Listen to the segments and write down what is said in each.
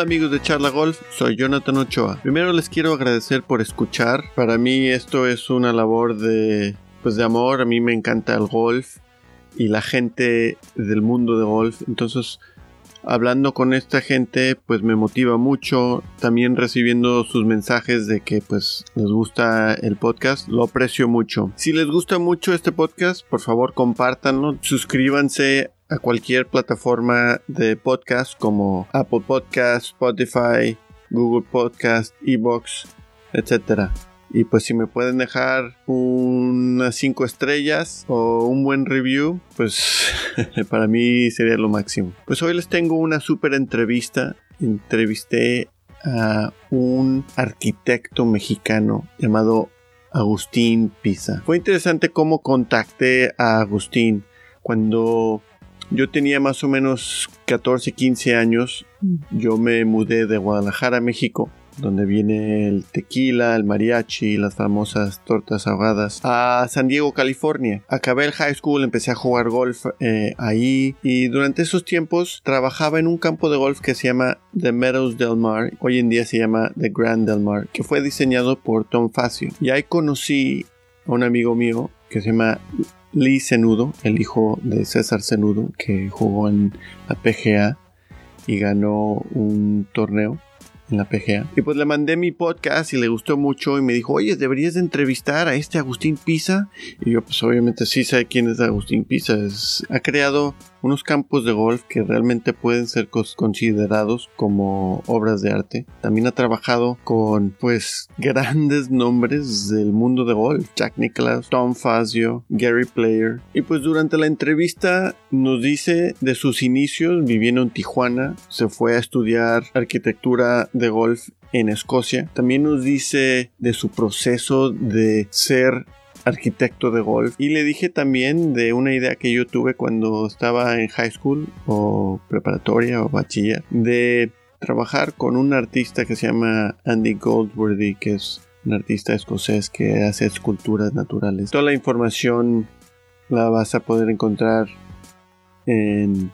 Hola amigos de Charla Golf, soy Jonathan Ochoa. Primero les quiero agradecer por escuchar. Para mí esto es una labor de pues de amor, a mí me encanta el golf y la gente del mundo de golf. Entonces, hablando con esta gente, pues me motiva mucho. También recibiendo sus mensajes de que pues les gusta el podcast, lo aprecio mucho. Si les gusta mucho este podcast, por favor compártanlo, suscríbanse a cualquier plataforma de podcast como Apple Podcast, Spotify, Google Podcast, Evox, etcétera. Y pues si me pueden dejar unas 5 estrellas o un buen review, pues para mí sería lo máximo. Pues hoy les tengo una súper entrevista. Entrevisté a un arquitecto mexicano llamado Agustín Pisa. Fue interesante cómo contacté a Agustín cuando yo tenía más o menos 14, 15 años. Yo me mudé de Guadalajara a México donde viene el tequila, el mariachi, las famosas tortas ahogadas, a San Diego, California. Acabé el high school, empecé a jugar golf eh, ahí y durante esos tiempos trabajaba en un campo de golf que se llama The Meadows Del Mar, hoy en día se llama The Grand Del Mar, que fue diseñado por Tom Facio. Y ahí conocí a un amigo mío que se llama Lee Cenudo, el hijo de César Cenudo, que jugó en la PGA y ganó un torneo en la PGA. Y pues le mandé mi podcast y le gustó mucho y me dijo, oye, deberías de entrevistar a este Agustín Pisa. Y yo pues obviamente sí sé quién es Agustín Pisa. ha creado unos campos de golf que realmente pueden ser considerados como obras de arte. También ha trabajado con pues grandes nombres del mundo de golf, Jack Nicklaus, Tom Fazio, Gary Player. Y pues durante la entrevista nos dice de sus inicios viviendo en Tijuana, se fue a estudiar arquitectura de golf en Escocia. También nos dice de su proceso de ser arquitecto de golf. Y le dije también de una idea que yo tuve cuando estaba en high school o preparatoria o bachiller de trabajar con un artista que se llama Andy Goldworthy, que es un artista escocés que hace esculturas naturales. Toda la información la vas a poder encontrar en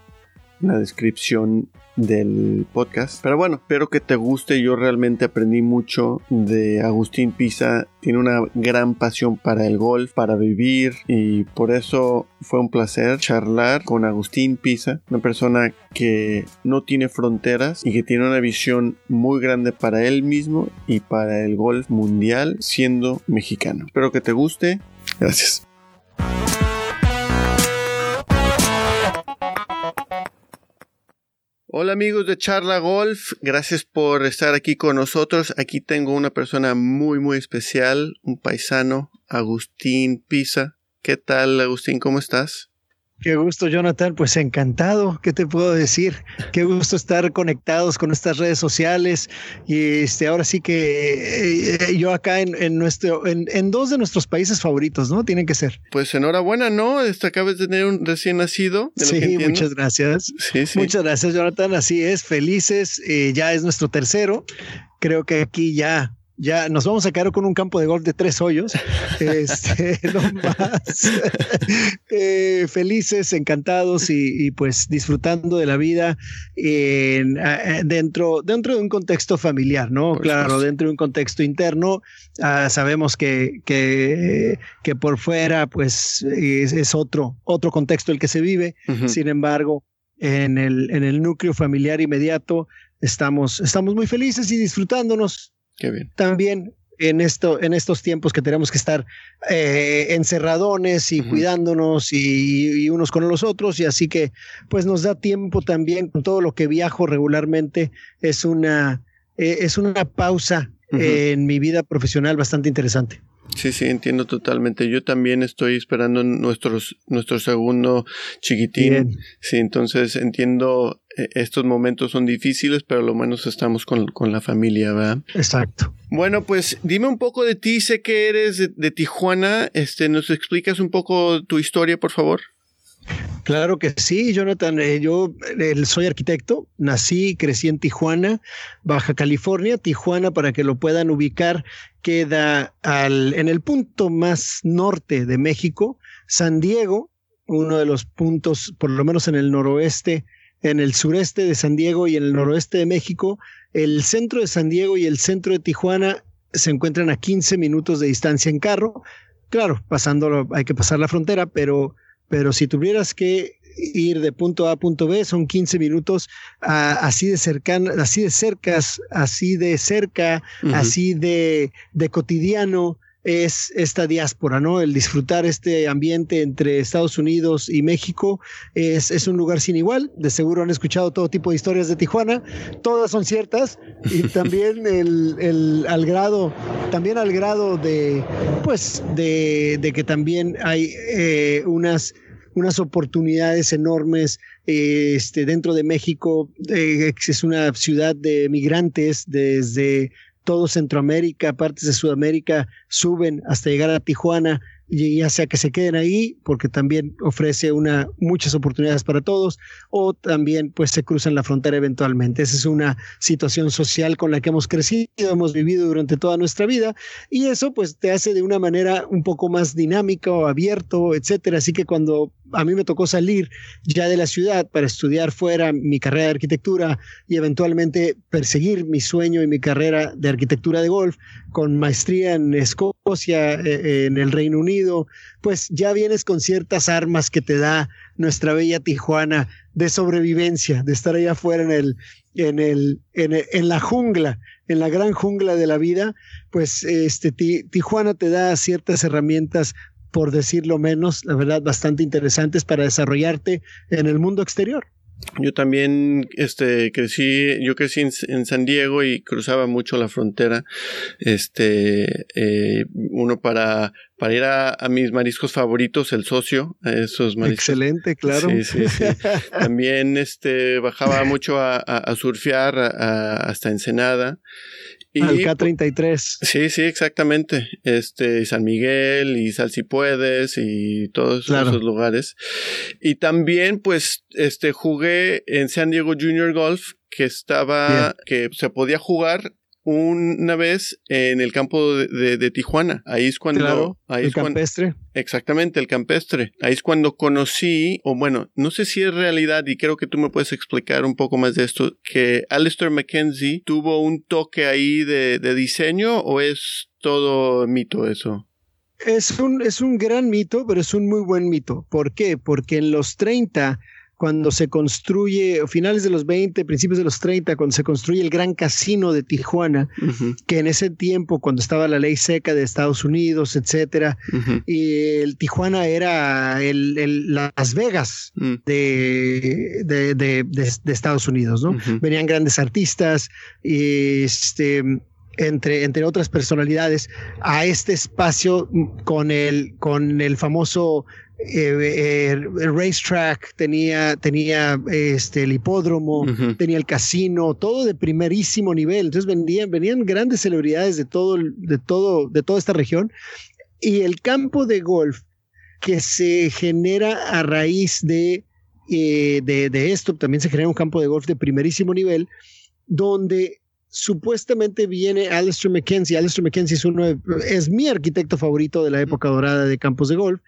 la descripción del podcast. Pero bueno, espero que te guste. Yo realmente aprendí mucho de Agustín Pisa. Tiene una gran pasión para el golf, para vivir y por eso fue un placer charlar con Agustín Pisa, una persona que no tiene fronteras y que tiene una visión muy grande para él mismo y para el golf mundial siendo mexicano. Espero que te guste. Gracias. Hola amigos de Charla Golf, gracias por estar aquí con nosotros. Aquí tengo una persona muy muy especial, un paisano, Agustín Pisa. ¿Qué tal Agustín? ¿Cómo estás? Qué gusto, Jonathan. Pues encantado. ¿Qué te puedo decir? Qué gusto estar conectados con estas redes sociales. Y este, ahora sí que eh, yo acá en, nuestro, en, dos de nuestros países favoritos, ¿no? Tienen que ser. Pues enhorabuena, ¿no? Este, acabas de tener un recién nacido. sí, muchas gracias. Sí, sí. Muchas gracias, Jonathan. Así es, felices. Eh, ya es nuestro tercero. Creo que aquí ya ya nos vamos a quedar con un campo de golf de tres hoyos. Este, no más. Eh, felices, encantados y, pues disfrutando de la vida dentro, dentro de un contexto familiar, ¿no? claro, dentro de un contexto interno. Ah, sabemos que, que, por fuera, pues es, otro, otro contexto el que se vive. Sin embargo, en el, en el núcleo familiar inmediato estamos, estamos muy felices y disfrutándonos también en, esto, en estos tiempos que tenemos que estar eh, encerradones y cuidándonos y, unos con los otros, y así que pues nos da tiempo también con todo lo que viajo regularmente, es una, eh, es una pausa en mi vida profesional bastante interesante. Sí, sí, entiendo totalmente. Yo también estoy esperando nuestros, nuestro segundo chiquitín. Sí, entonces entiendo, eh, estos momentos son difíciles, pero lo menos estamos con, la familia, ¿verdad? Exacto. Bueno, pues dime un poco de ti, sé que eres de, de Tijuana, este, ¿nos explicas un poco tu historia, por favor? Claro que sí, Jonathan. Eh, yo soy arquitecto, nací y crecí en Tijuana, Baja California. Tijuana, para que lo puedan ubicar, queda al, en el punto más norte de México. San Diego, uno de los puntos, por lo menos en el noroeste en el sureste de San Diego y en el noroeste de México. El centro de San Diego y el centro de Tijuana se encuentran a 15 minutos de distancia en carro. Claro, pasándolo hay que pasar la frontera, pero, pero si tuvieras que ir de punto A a punto B, son 15 minutos así de cercana, así de cercas, así de cerca, así de, de cotidiano es esta diáspora, ¿no? El disfrutar este ambiente entre Estados Unidos y México es, es, un lugar sin igual. De seguro han escuchado todo tipo de historias de Tijuana, todas son ciertas y también el, el, al grado, también al grado de, pues, de, de que también hay eh, unas unas oportunidades enormes este, dentro de México. Eh, es una ciudad de migrantes desde todo Centroamérica, partes de Sudamérica, suben hasta llegar a Tijuana ya sea que se queden ahí porque también ofrece una muchas oportunidades para todos o también pues se cruzan la frontera eventualmente. Esa es una situación social con la que hemos crecido, hemos vivido durante toda nuestra vida y eso pues te hace de una manera un poco más dinámica o abierto, etcétera. Así que cuando a mí me tocó salir ya de la ciudad para estudiar fuera mi carrera de arquitectura y eventualmente perseguir mi sueño y mi carrera de arquitectura de golf con maestría en Escocia, eh, en el Reino Unido, pues ya vienes con ciertas armas que te da nuestra bella Tijuana de sobrevivencia, de estar allá afuera en el, en el, en, la jungla, en la gran jungla de la vida, pues este Tijuana te da ciertas herramientas por decirlo menos, la verdad, bastante interesantes para desarrollarte en el mundo exterior. Yo también este, crecí, yo crecí en, San Diego y cruzaba mucho la frontera. Este, eh, uno para, para ir a, mis mariscos favoritos, el socio, esos mariscos. Excelente, claro. Sí, sí, sí. también este, bajaba mucho a, a, surfear hasta Ensenada. Al K33. Sí, sí, exactamente. Este, San Miguel y Sal si puedes y todos esos lugares. Y también, pues, este, jugué en San Diego Junior Golf, que estaba, que se podía jugar una vez en el campo de, Tijuana. Ahí es cuando... ahí el es campestre. exactamente, el campestre. Ahí es cuando conocí, o bueno, no sé si es realidad y creo que tú me puedes explicar un poco más de esto, que Alistair McKenzie tuvo un toque ahí de, de diseño o es todo mito eso? Es un, es un gran mito, pero es un muy buen mito. ¿Por qué? Porque en los 30 cuando se construye, finales de los 20, principios de los 30, cuando se construye el gran casino de Tijuana, que en ese tiempo, cuando estaba la ley seca de Estados Unidos, etcétera, y el Tijuana era el, Las Vegas mm. de, de, Estados Unidos, ¿no? Venían grandes artistas, este entre, entre otras personalidades, a este espacio con el, con el famoso eh, eh, el racetrack, tenía, tenía este, el hipódromo, tenía el casino, todo de primerísimo nivel. Entonces venían, venían grandes celebridades de todo, de todo, de toda esta región. Y el campo de golf que se genera a raíz de, eh, de, de esto, también se genera un campo de golf de primerísimo nivel, donde supuestamente viene Alistair McKenzie. Alistair McKenzie es, uno es mi arquitecto favorito de la época dorada de campos de golf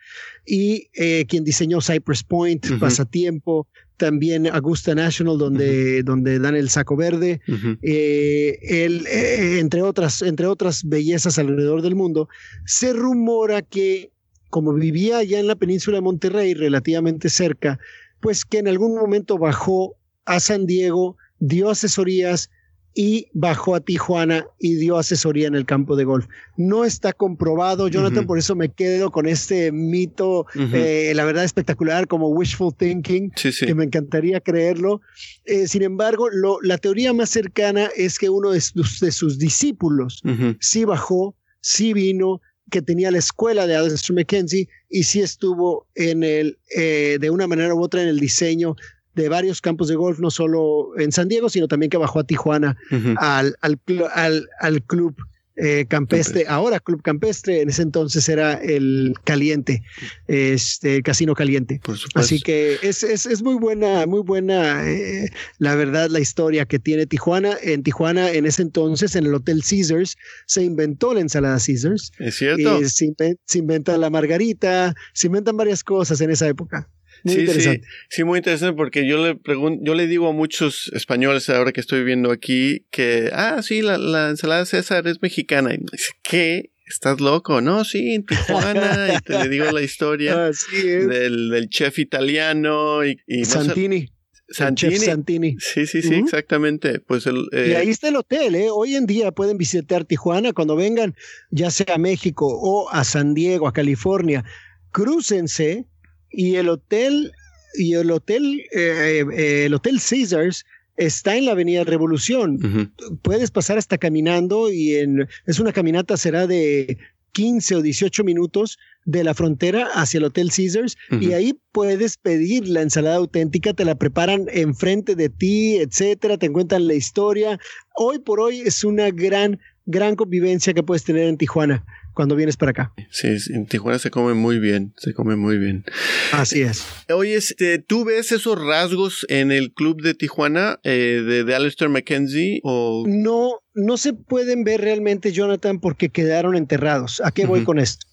y eh, quien diseñó Cypress Point, Pasatiempo, también Augusta National, donde, donde dan el saco verde, eh, eh, entre, otras, entre otras bellezas alrededor del mundo. Se rumora que, como vivía ya en la península de Monterrey, relativamente cerca, pues que en algún momento bajó a San Diego, dio asesorías y bajó a Tijuana y dio asesoría en el campo de golf. No está comprobado, Jonathan, por eso me quedo con este mito, eh, la verdad espectacular, como wishful thinking, que me encantaría creerlo. Eh, sin embargo, lo, la teoría más cercana es que uno de sus, discípulos sí bajó, sí vino, que tenía la escuela de Alistair McKenzie y sí estuvo en el, eh, de una manera u otra en el diseño de varios campos de golf, no solo en San Diego, sino también que bajó a Tijuana al, al, al, club eh, campestre, ahora Club Campestre, en ese entonces era el Caliente, este Casino Caliente. Así que es, es, es, muy buena, muy buena, eh, la verdad, la historia que tiene Tijuana. En Tijuana, en ese entonces, en el Hotel Caesars, se inventó la ensalada Caesars. Es cierto. se, inventa la margarita, se inventan varias cosas en esa época. Muy interesante. Sí, muy interesante porque yo le pregunto, yo le digo a muchos españoles ahora que estoy viendo aquí que, ah, sí, la, la ensalada César es mexicana. Y me dice, ¿qué? ¿Estás loco? No, sí, en Tijuana. y te le digo la historia del, del, chef italiano y, y Santini. Santini. Santini. Sí, sí, sí, exactamente. Pues el, Y ahí está el hotel, ¿eh? Hoy en día pueden visitar Tijuana cuando vengan, ya sea a México o a San Diego, a California. Crúcense y el hotel, y el hotel, eh, eh, el hotel Caesars está en la Avenida Revolución. Puedes pasar hasta caminando y en, es una caminata, será de 15 o 18 minutos de la frontera hacia el Hotel Caesars y ahí puedes pedir la ensalada auténtica, te la preparan enfrente de ti, etcétera, te cuentan la historia. Hoy por hoy es una gran, gran convivencia que puedes tener en Tijuana cuando vienes para acá. Sí, en Tijuana se come muy bien, se come muy bien. Así es. Oye, este, ¿tú ves esos rasgos en el club de Tijuana eh, de, de Alistair McKenzie? O... No, no se pueden ver realmente, Jonathan, porque quedaron enterrados. ¿A qué voy con esto?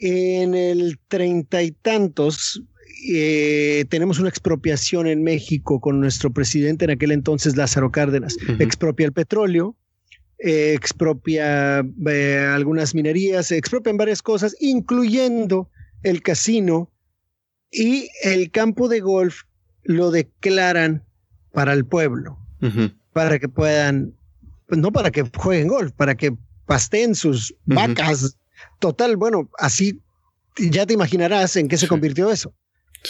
En el treinta y tantos, eh, tenemos una expropiación en México con nuestro presidente en aquel entonces, Lázaro Cárdenas. Expropia el petróleo, expropia eh, algunas minerías, expropian varias cosas, incluyendo el casino y el campo de golf lo declaran para el pueblo, para que puedan, pues no para que jueguen golf, para que pasteen sus vacas. Total, bueno, así ya te imaginarás en qué se convirtió eso.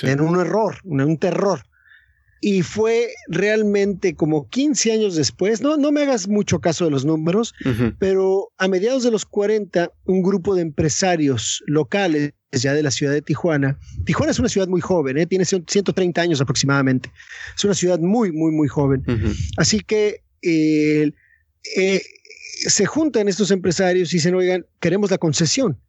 En un error, en un terror. Y fue realmente como 15 años después, no, no me hagas mucho caso de los números, pero a mediados de los 40, un grupo de empresarios locales ya de la ciudad de Tijuana. Tijuana es una ciudad muy joven, ¿eh? tiene 130 años aproximadamente. Es una ciudad muy, muy, muy joven. Así que eh, eh, se juntan estos empresarios y dicen, oigan, queremos la concesión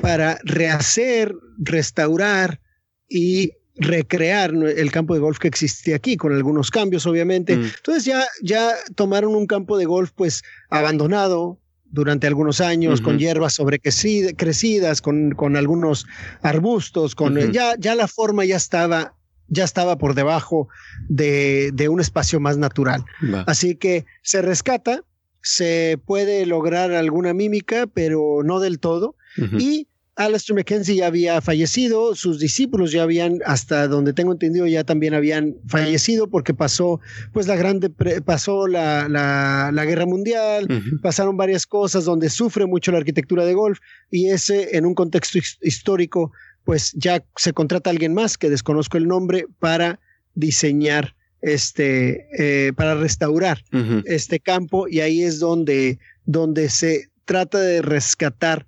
para rehacer, restaurar y recrear el campo de golf que existía aquí, con algunos cambios, obviamente. Mm. Entonces ya, ya tomaron un campo de golf pues abandonado durante algunos años, con hierbas sobrecrecidas, con, con algunos arbustos, con ya, ya la forma ya estaba ya estaba por debajo de, de un espacio más natural. Así que se rescata, se puede lograr alguna mímica, pero no del todo. Y Alistair McKenzie ya había fallecido, sus discípulos ya habían, hasta donde tengo entendido, ya también habían fallecido porque pasó, pues la grande, pasó la, la, guerra mundial, pasaron varias cosas donde sufre mucho la arquitectura de golf y ese en un contexto histórico, pues ya se contrata a alguien más que desconozco el nombre para diseñar este, eh, para restaurar este campo y ahí es donde, donde se trata de rescatar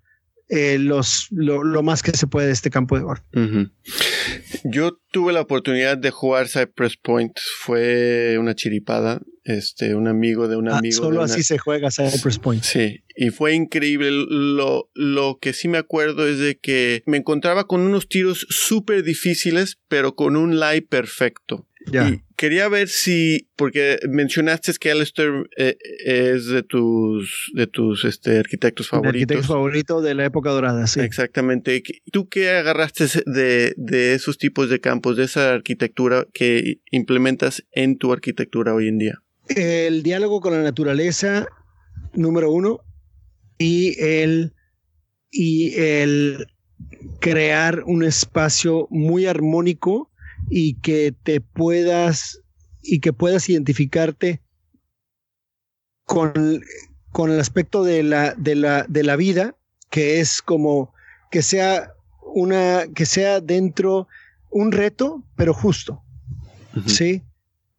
eh, los, lo, más que se puede de este campo de golf. Yo tuve la oportunidad de jugar Cypress Point, fue una chiripada, este, un amigo de un ah, amigo. solo así se juega Cypress Point. Sí, y fue increíble. Lo, lo que sí me acuerdo es de que me encontraba con unos tiros súper difíciles, pero con un lie perfecto. Y quería ver si, porque mencionaste que Alistair eh, es de tus, de tus este, arquitectos favoritos. Arquitecto favorito de la época dorada, sí. Exactamente. ¿Tú qué agarraste de, de esos tipos de campos, de esa arquitectura que implementas en tu arquitectura hoy en día? El diálogo con la naturaleza, número uno, y el, y el crear un espacio muy armónico y que te puedas y que puedas identificarte con, con el aspecto de la, de, la, de la vida, que es como que sea una, que sea dentro un reto, pero justo. ¿Sí?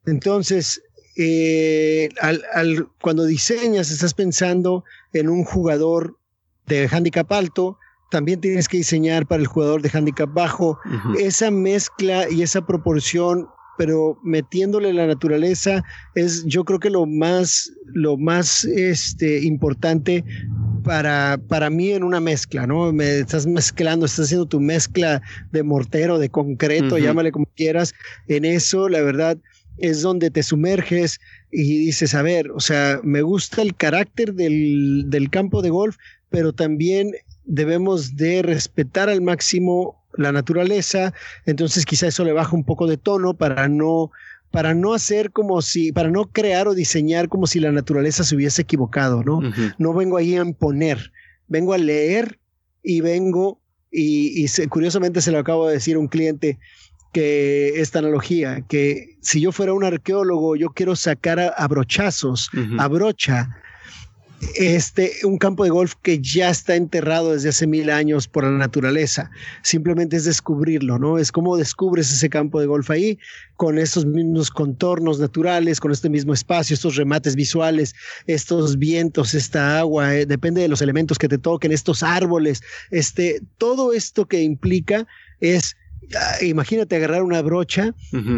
Entonces, eh, al, al, cuando diseñas, estás pensando en un jugador de handicap alto, también tienes que diseñar para el jugador de handicap bajo. Esa mezcla y esa proporción, pero metiéndole la naturaleza, es yo creo que lo más, lo más este, importante para, para mí en una mezcla, ¿no? Me estás mezclando, estás haciendo tu mezcla de mortero, de concreto, llámale como quieras. En eso, la verdad, es donde te sumerges y dices, a ver, o sea, me gusta el carácter del, del campo de golf, pero también debemos de respetar al máximo la naturaleza, entonces quizá eso le baja un poco de tono para no para no hacer como si, para no crear o diseñar como si la naturaleza se hubiese equivocado, ¿no? No vengo ahí a imponer, vengo a leer y vengo, y, curiosamente se lo acabo de decir a un cliente, que esta analogía, que si yo fuera un arqueólogo, yo quiero sacar a, brochazos, a brocha, este, un campo de golf que ya está enterrado desde hace mil años por la naturaleza. Simplemente es descubrirlo, ¿no? Es como descubres ese campo de golf ahí, con estos mismos contornos naturales, con este mismo espacio, estos remates visuales, estos vientos, esta agua, eh, depende de los elementos que te toquen, estos árboles, este, todo esto que implica es ah, imagínate agarrar una brocha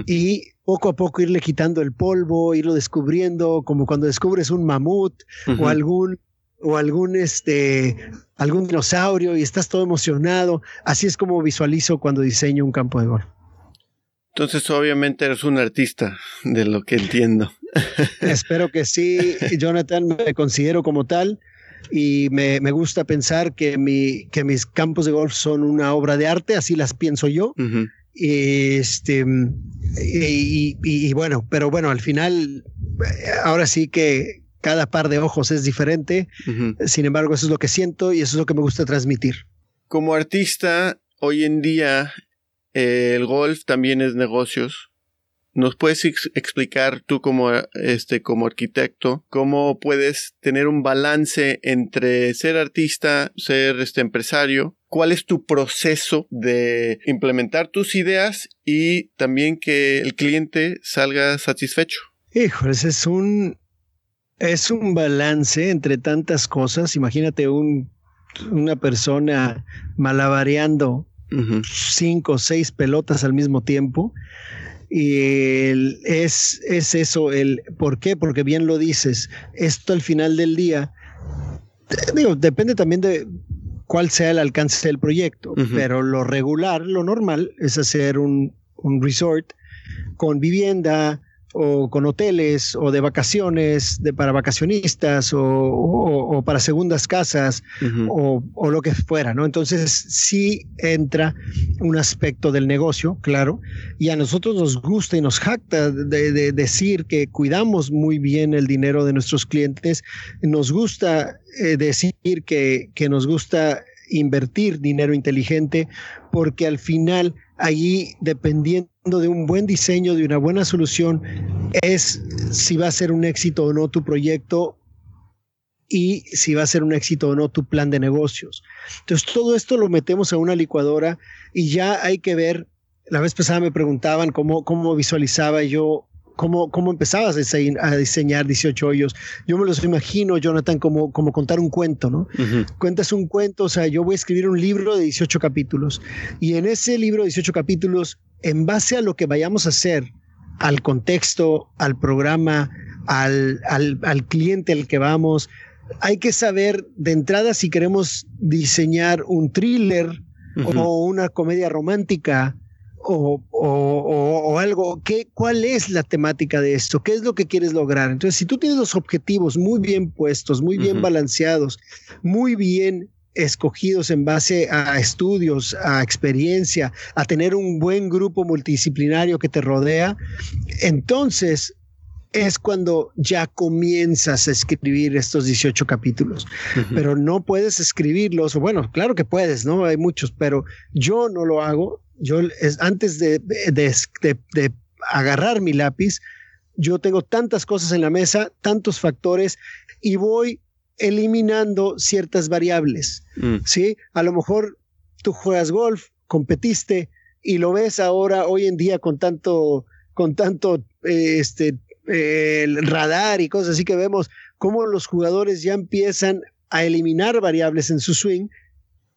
y poco a poco irle quitando el polvo, irlo descubriendo, como cuando descubres un mamut o algún o algún este algún dinosaurio y estás todo emocionado. Así es como visualizo cuando diseño un campo de golf. Entonces, obviamente eres un artista, de lo que entiendo. Espero que sí, Jonathan, me considero como tal y me, gusta pensar que, mi, que mis campos de golf son una obra de arte, así las pienso yo. Este, y, bueno, pero bueno, al final, ahora sí que cada par de ojos es diferente. Sin embargo, eso es lo que siento y eso es lo que me gusta transmitir. Como artista, hoy en día el golf también es negocios. ¿Nos puedes explicar tú como, este, como arquitecto cómo puedes tener un balance entre ser artista, ser este empresario? ¿Cuál es tu proceso de implementar tus ideas y también que el cliente salga satisfecho? Híjoles, es un, es un balance entre tantas cosas. Imagínate un, una persona malabareando cinco o seis pelotas al mismo tiempo y es, es eso, el ¿por qué? Porque bien lo dices, esto al final del día, digo, depende también de cuál sea el alcance del proyecto, pero lo regular, lo normal es hacer un, un resort con vivienda, o con hoteles o de vacaciones de, para vacacionistas o, para segundas casas o, lo que fuera, ¿no? Entonces sí entra un aspecto del negocio, claro, y a nosotros nos gusta y nos jacta de, decir que cuidamos muy bien el dinero de nuestros clientes, nos gusta eh, decir que, que nos gusta invertir dinero inteligente porque al final allí dependiendo de un buen diseño, de una buena solución, es si va a ser un éxito o no tu proyecto y si va a ser un éxito o no tu plan de negocios. Entonces, todo esto lo metemos a una licuadora y ya hay que ver, la vez pasada me preguntaban cómo, cómo visualizaba yo cómo, cómo empezabas a diseñar 18 hoyos. Yo me los imagino, Jonathan, como, como contar un cuento, ¿no? Cuentas un cuento, o sea, yo voy a escribir un libro de 18 capítulos y en ese libro de 18 capítulos, en base a lo que vayamos a hacer, al contexto, al programa, al, al, al cliente al que vamos, hay que saber de entrada si queremos diseñar un thriller o una comedia romántica o, algo, ¿qué, ¿cuál es la temática de esto? ¿Qué es lo que quieres lograr? Entonces, si tú tienes los objetivos muy bien puestos, muy bien balanceados, muy bien escogidos en base a estudios, a experiencia, a tener un buen grupo multidisciplinario que te rodea, entonces es cuando ya comienzas a escribir estos 18 capítulos, pero no puedes escribirlos, o bueno, claro que puedes, ¿no? Hay muchos, pero yo no lo hago, yo es, antes de, de, agarrar mi lápiz, yo tengo tantas cosas en la mesa, tantos factores, y voy eliminando ciertas variables. Mm. ¿sí? A lo mejor tú juegas golf, competiste y lo ves ahora, hoy en día, con tanto, con tanto eh, este, el radar y cosas así que vemos cómo los jugadores ya empiezan a eliminar variables en su swing.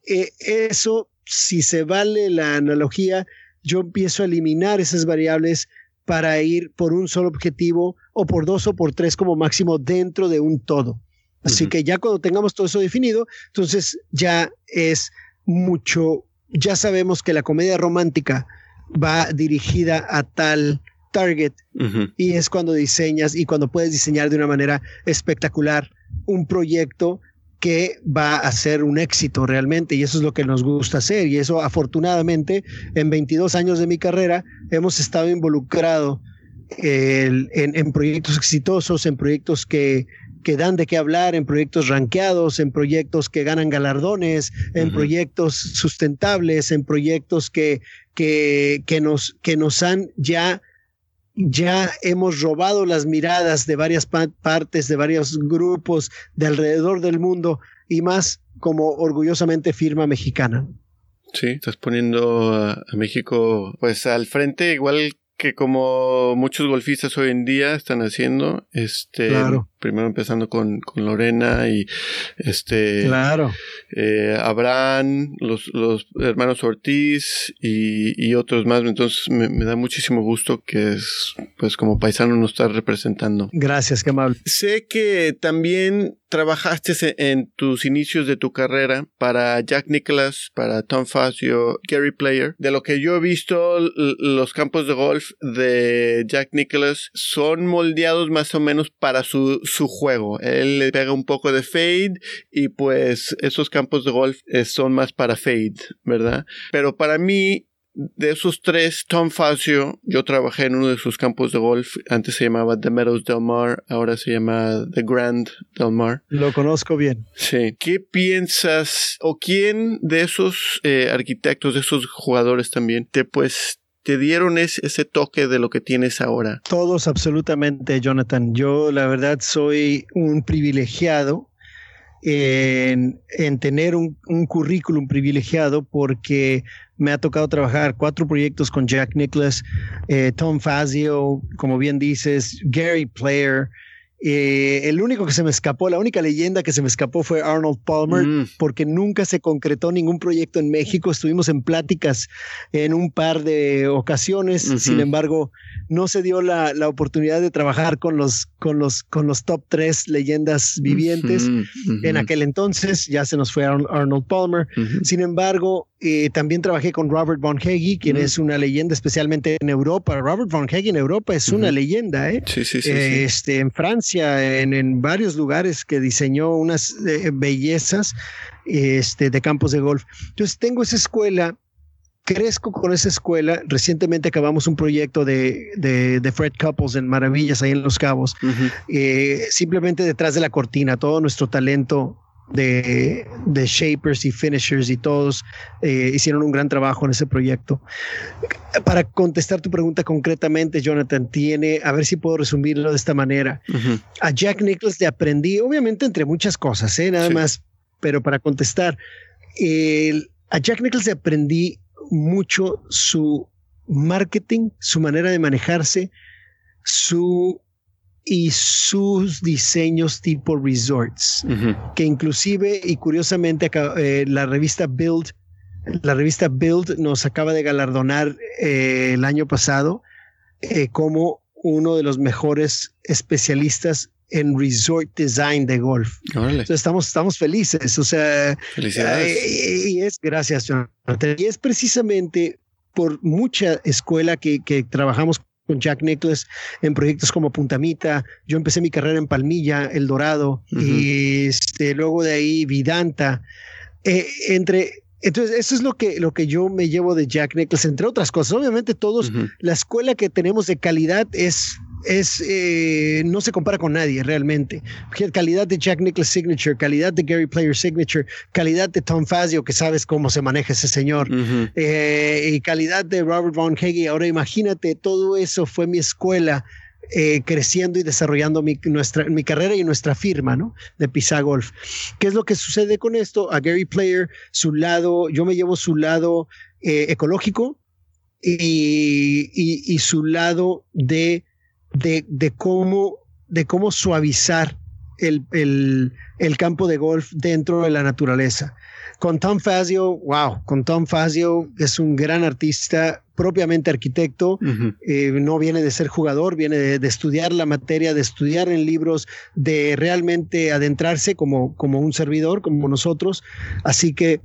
Eh, eso si se vale la analogía, yo empiezo a eliminar esas variables para ir por un solo objetivo o por dos o por tres como máximo dentro de un todo. Así que ya cuando tengamos todo eso definido, entonces ya es mucho, ya sabemos que la comedia romántica va dirigida a tal target y es cuando diseñas y cuando puedes diseñar de una manera espectacular un proyecto que va a ser un éxito realmente y eso es lo que nos gusta hacer y eso afortunadamente en 22 años de mi carrera hemos estado involucrado en, proyectos exitosos, en proyectos que, que dan de qué hablar, en proyectos ranqueados, en proyectos que ganan galardones, en proyectos sustentables, en proyectos que, que, que, nos, que nos han ya ya hemos robado las miradas de varias partes, de varios grupos de alrededor del mundo y más como orgullosamente firma mexicana. Sí, estás poniendo a, México pues al frente igual que como muchos golfistas hoy en día están haciendo, este, claro primero empezando con, con Lorena y este claro. eh, Abraham los, los hermanos Ortiz y, y otros más. Entonces me, da muchísimo gusto que es pues como paisano nos está representando. Gracias qué amable. Sé que también trabajaste en tus inicios de tu carrera para Jack Nicklaus, para Tom Fazio, Gary Player. De lo que yo he visto, los campos de golf de Jack Nicklaus son moldeados más o menos para su, su juego. Él le pega un poco de fade y pues esos campos de golf eh, son más para fade, ¿verdad? Pero para mí, de esos tres, Tom Fazio, yo trabajé en uno de sus campos de golf, antes se llamaba The Meadows Del Mar, ahora se llama The Grand Del Mar. Lo conozco bien. Sí. ¿Qué piensas o quién de esos eh, arquitectos, de esos jugadores también, te pues te dieron ese toque de lo que tienes ahora? Todos absolutamente, Jonathan. Yo la verdad soy un privilegiado en, tener un, currículum privilegiado porque me ha tocado trabajar cuatro proyectos con Jack Nicholas, eh, Tom Fazio, como bien dices, Gary Player, eh, el único que se me escapó, la única leyenda que se me escapó fue Arnold Palmer, mm. porque nunca se concretó ningún proyecto en México. Estuvimos en pláticas en un par de ocasiones, sin embargo, no se dio la, oportunidad de trabajar con los, con los, con los top tres leyendas vivientes. En aquel entonces ya se nos fue Arnold Palmer. Sin embargo, eh, también trabajé con Robert Von Heggie, quien es una leyenda especialmente en Europa. Robert Von Heggie en Europa es una leyenda, ¿eh? Sí, sí, sí, este, En Francia, en, en, varios lugares que diseñó unas eh, bellezas este, de campos de golf. Entonces tengo esa escuela crezco con esa escuela. Recientemente acabamos un proyecto de, de, Fred Couples en Maravillas, ahí en Los Cabos. Eh, simplemente detrás de la cortina, todo nuestro talento de, de shapers y finishers y todos eh, hicieron un gran trabajo en ese proyecto. Para contestar tu pregunta concretamente, Jonathan, tiene, a ver si puedo resumirlo de esta manera. A Jack Nichols le aprendí, obviamente entre muchas cosas, ¿eh? nada más, pero para contestar, a Jack Nichols le aprendí mucho su marketing, su manera de manejarse, su y sus diseños tipo resorts, que inclusive y curiosamente eh, la revista Build, la revista Build nos acaba de galardonar eh, el año pasado eh, como uno de los mejores especialistas en resort design de golf. estamos, estamos felices, o sea, Y, es gracias, Jonathan. Y es precisamente por mucha escuela que, que trabajamos con Jack Nicholas en proyectos como Puntamita. Yo empecé mi carrera en Palmilla, El Dorado, y este, luego de ahí Vidanta. Eh, entre entonces, eso es lo que, lo que yo me llevo de Jack Nicholas, entre otras cosas. Obviamente, todos, la escuela que tenemos de calidad es es eh, no se compara con nadie realmente. Calidad de Jack Nicklaus Signature, calidad de Gary Player Signature, calidad de Tom Fazio, que sabes cómo se maneja ese señor, eh, y calidad de Robert Von Heggie. Ahora imagínate, todo eso fue mi escuela. Eh, creciendo y desarrollando mi, nuestra, mi carrera y nuestra firma, ¿no? De Pisa Golf. ¿Qué es lo que sucede con esto? A Gary Player, su lado, yo me llevo su lado ecológico y, y, su lado de de, cómo, de cómo suavizar el, el, campo de golf dentro de la naturaleza. Con Tom Fazio, wow, con Tom Fazio es un gran artista, propiamente arquitecto, eh, no viene de ser jugador, viene de, estudiar la materia, de estudiar en libros, de realmente adentrarse como, como un servidor, como nosotros. Así que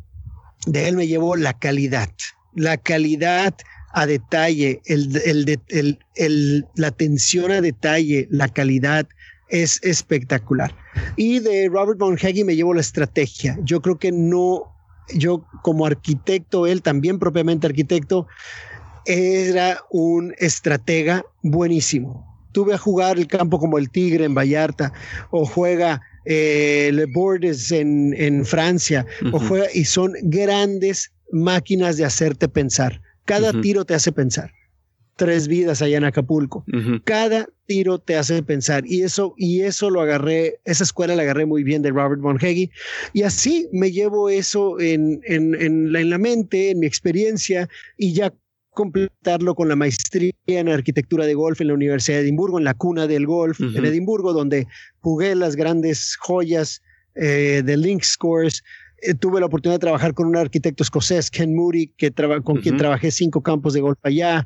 de él me llevo la calidad, la calidad a detalle, el, el, el, la atención a detalle, la calidad, es espectacular. Y de Robert Bonhaggy me llevo la estrategia. Yo creo que no, yo como arquitecto, él también propiamente arquitecto, era un estratega buenísimo. Tuve a jugar el campo como el Tigre en Vallarta, o juega eh, Le Bordes en, en Francia, o juega, y son grandes máquinas de hacerte pensar. Cada tiro te hace pensar. Tres vidas allá en Acapulco. Cada tiro te hace pensar. Y eso y eso lo agarré, esa escuela la agarré muy bien de Robert Monheggy y así me llevo eso en, en, en, la, en la mente, en mi experiencia y ya completarlo con la maestría en arquitectura de golf en la Universidad de Edimburgo, en la cuna del golf en Edimburgo, donde jugué las grandes joyas eh, de Link Scores, eh, tuve la oportunidad de trabajar con un arquitecto escocés, Ken Moody, que con quien trabajé cinco campos de golf allá.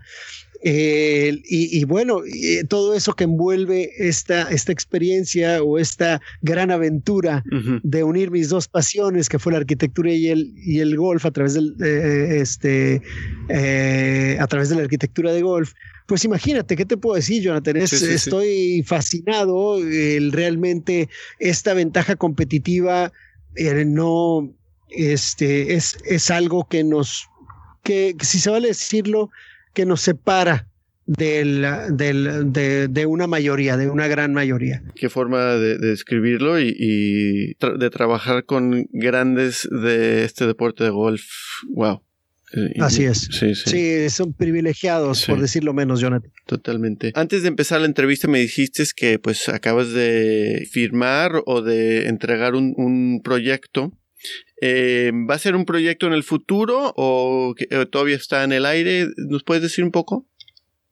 Eh, y, bueno, todo eso que envuelve esta, esta experiencia o esta gran aventura de unir mis dos pasiones, que fue la arquitectura y el, y el golf a través, del, eh, este, eh, a través de la arquitectura de golf. Pues imagínate, ¿qué te puedo decir, Jonathan? estoy fascinado. realmente esta ventaja competitiva no este, es, es algo que nos, que si se vale decirlo, que nos separa del, del, de, una mayoría, de una gran mayoría. Qué forma de, describirlo y, de trabajar con grandes de este deporte de golf. Wow. Eh, Así es. Sí, sí. sí son privilegiados, por decirlo menos, Jonathan. Totalmente. Antes de empezar la entrevista me dijiste que pues acabas de firmar o de entregar un, un proyecto eh, ¿Va a ser un proyecto en el futuro o, todavía está en el aire? ¿Nos puedes decir un poco?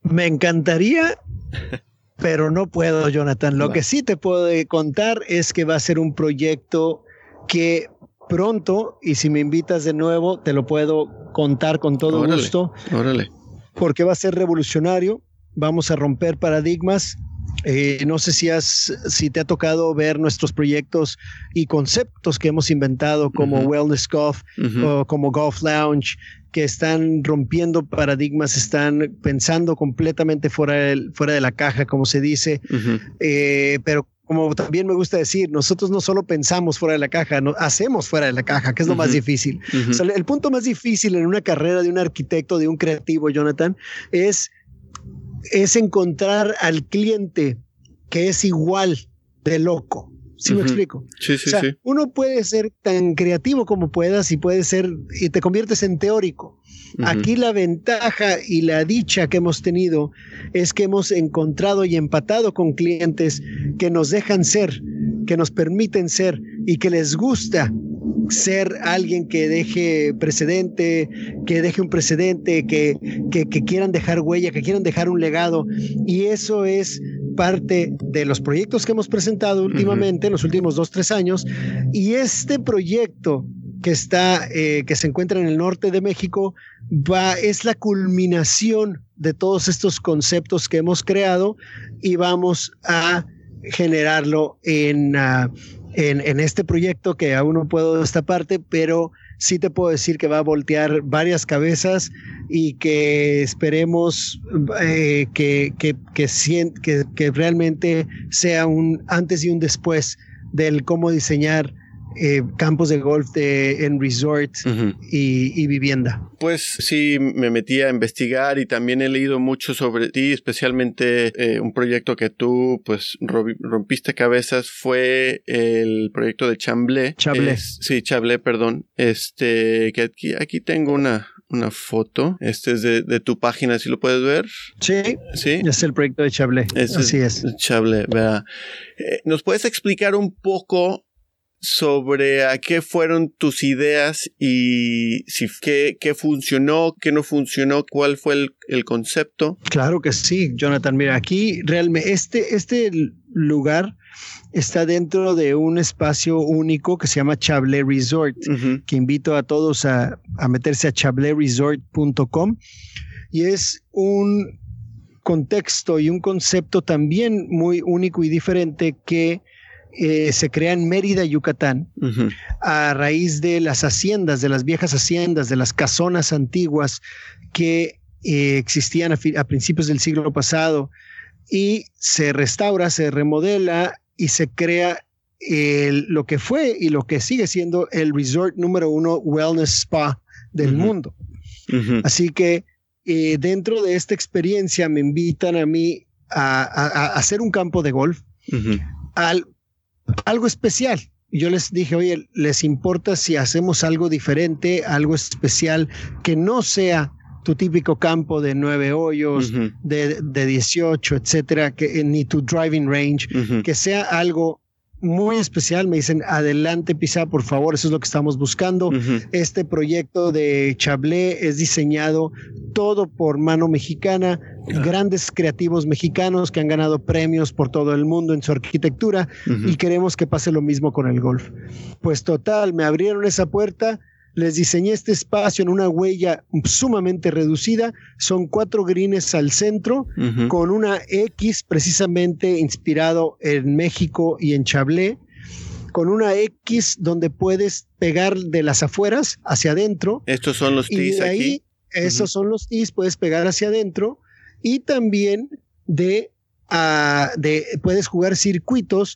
Me encantaría, pero no puedo, Jonathan. Lo que sí te puedo contar es que va a ser un proyecto que pronto, y si me invitas de nuevo, te lo puedo contar con todo gusto. Órale. Porque va a ser revolucionario. Vamos a romper paradigmas eh, no sé si, has, si te ha tocado ver nuestros proyectos y conceptos que hemos inventado como Wellness Golf o como Golf Lounge, que están rompiendo paradigmas, están pensando completamente fuera, fuera de la caja, como se dice, eh, pero como también me gusta decir, nosotros no solo pensamos fuera de la caja, no, hacemos fuera de la caja, que es lo más difícil. el punto más difícil en una carrera de un arquitecto, de un creativo, Jonathan, es es encontrar al cliente que es igual de loco. ¿Sí me explico? Sí, sí, sí. Uno puede ser tan creativo como puedas y puede ser y te conviertes en teórico. Aquí la ventaja y la dicha que hemos tenido es que hemos encontrado y empatado con clientes que nos dejan ser, que nos permiten ser y que les gusta ser alguien que deje precedente, que deje un precedente, que, que, quieran dejar huella, que quieran dejar un legado. Y eso es parte de los proyectos que hemos presentado últimamente, en los últimos dos, tres años. Y este proyecto que está, eh, que se encuentra en el norte de México, va, es la culminación de todos estos conceptos que hemos creado y vamos a generarlo en, ah, en, este proyecto que aún no puedo esta parte, pero sí te puedo decir que va a voltear varias cabezas y que esperemos eh, que, que, que, que, realmente sea un antes y un después del cómo diseñar eh, campos de golf de, en resort y, vivienda. Pues sí, me metí a investigar y también he leído mucho sobre ti, especialmente eh, un proyecto que tú pues rompiste cabezas fue el proyecto de Chamblé. Chablé. sí, Chablé, perdón. Este, que aquí, aquí tengo una, una foto. Este es de, tu página, si lo puedes ver. Sí. Sí. Es el proyecto de Chablé. Así es. Chablé, ¿verdad? Eh, ¿Nos puedes explicar un poco sobre a qué fueron tus ideas y si qué, qué funcionó, qué no funcionó, cuál fue el, el, concepto. Claro que sí, Jonathan. Mira, aquí realmente este, este lugar está dentro de un espacio único que se llama Chablé Resort, que invito a todos a, a meterse a chableresort.com y es un contexto y un concepto también muy único y diferente que eh, se crea en Mérida, Yucatán, a raíz de las haciendas, de las viejas haciendas, de las casonas antiguas que eh, existían a, principios del siglo pasado y se restaura, se remodela y se crea lo que fue y lo que sigue siendo el resort número uno wellness spa del mundo. Así que eh, dentro de esta experiencia me invitan a mí a, hacer un campo de golf, al, algo especial. Yo les dije, oye, ¿les importa si hacemos algo diferente, algo especial, que no sea tu típico campo de nueve hoyos, de, de, 18, etcétera, que, ni tu driving range, que sea algo muy especial. Me dicen, adelante, Pisa, por favor, eso es lo que estamos buscando. Este proyecto de Chablé es diseñado todo por mano mexicana, grandes creativos mexicanos que han ganado premios por todo el mundo en su arquitectura y queremos que pase lo mismo con el golf. Pues total, me abrieron esa puerta les diseñé este espacio en una huella sumamente reducida. Son cuatro greens al centro, con una X precisamente inspirado en México y en Chablé, con una X donde puedes pegar de las afueras hacia adentro. Estos son los tees aquí. Esos son los tees, puedes pegar hacia adentro. Y también de, uh, de puedes jugar circuitos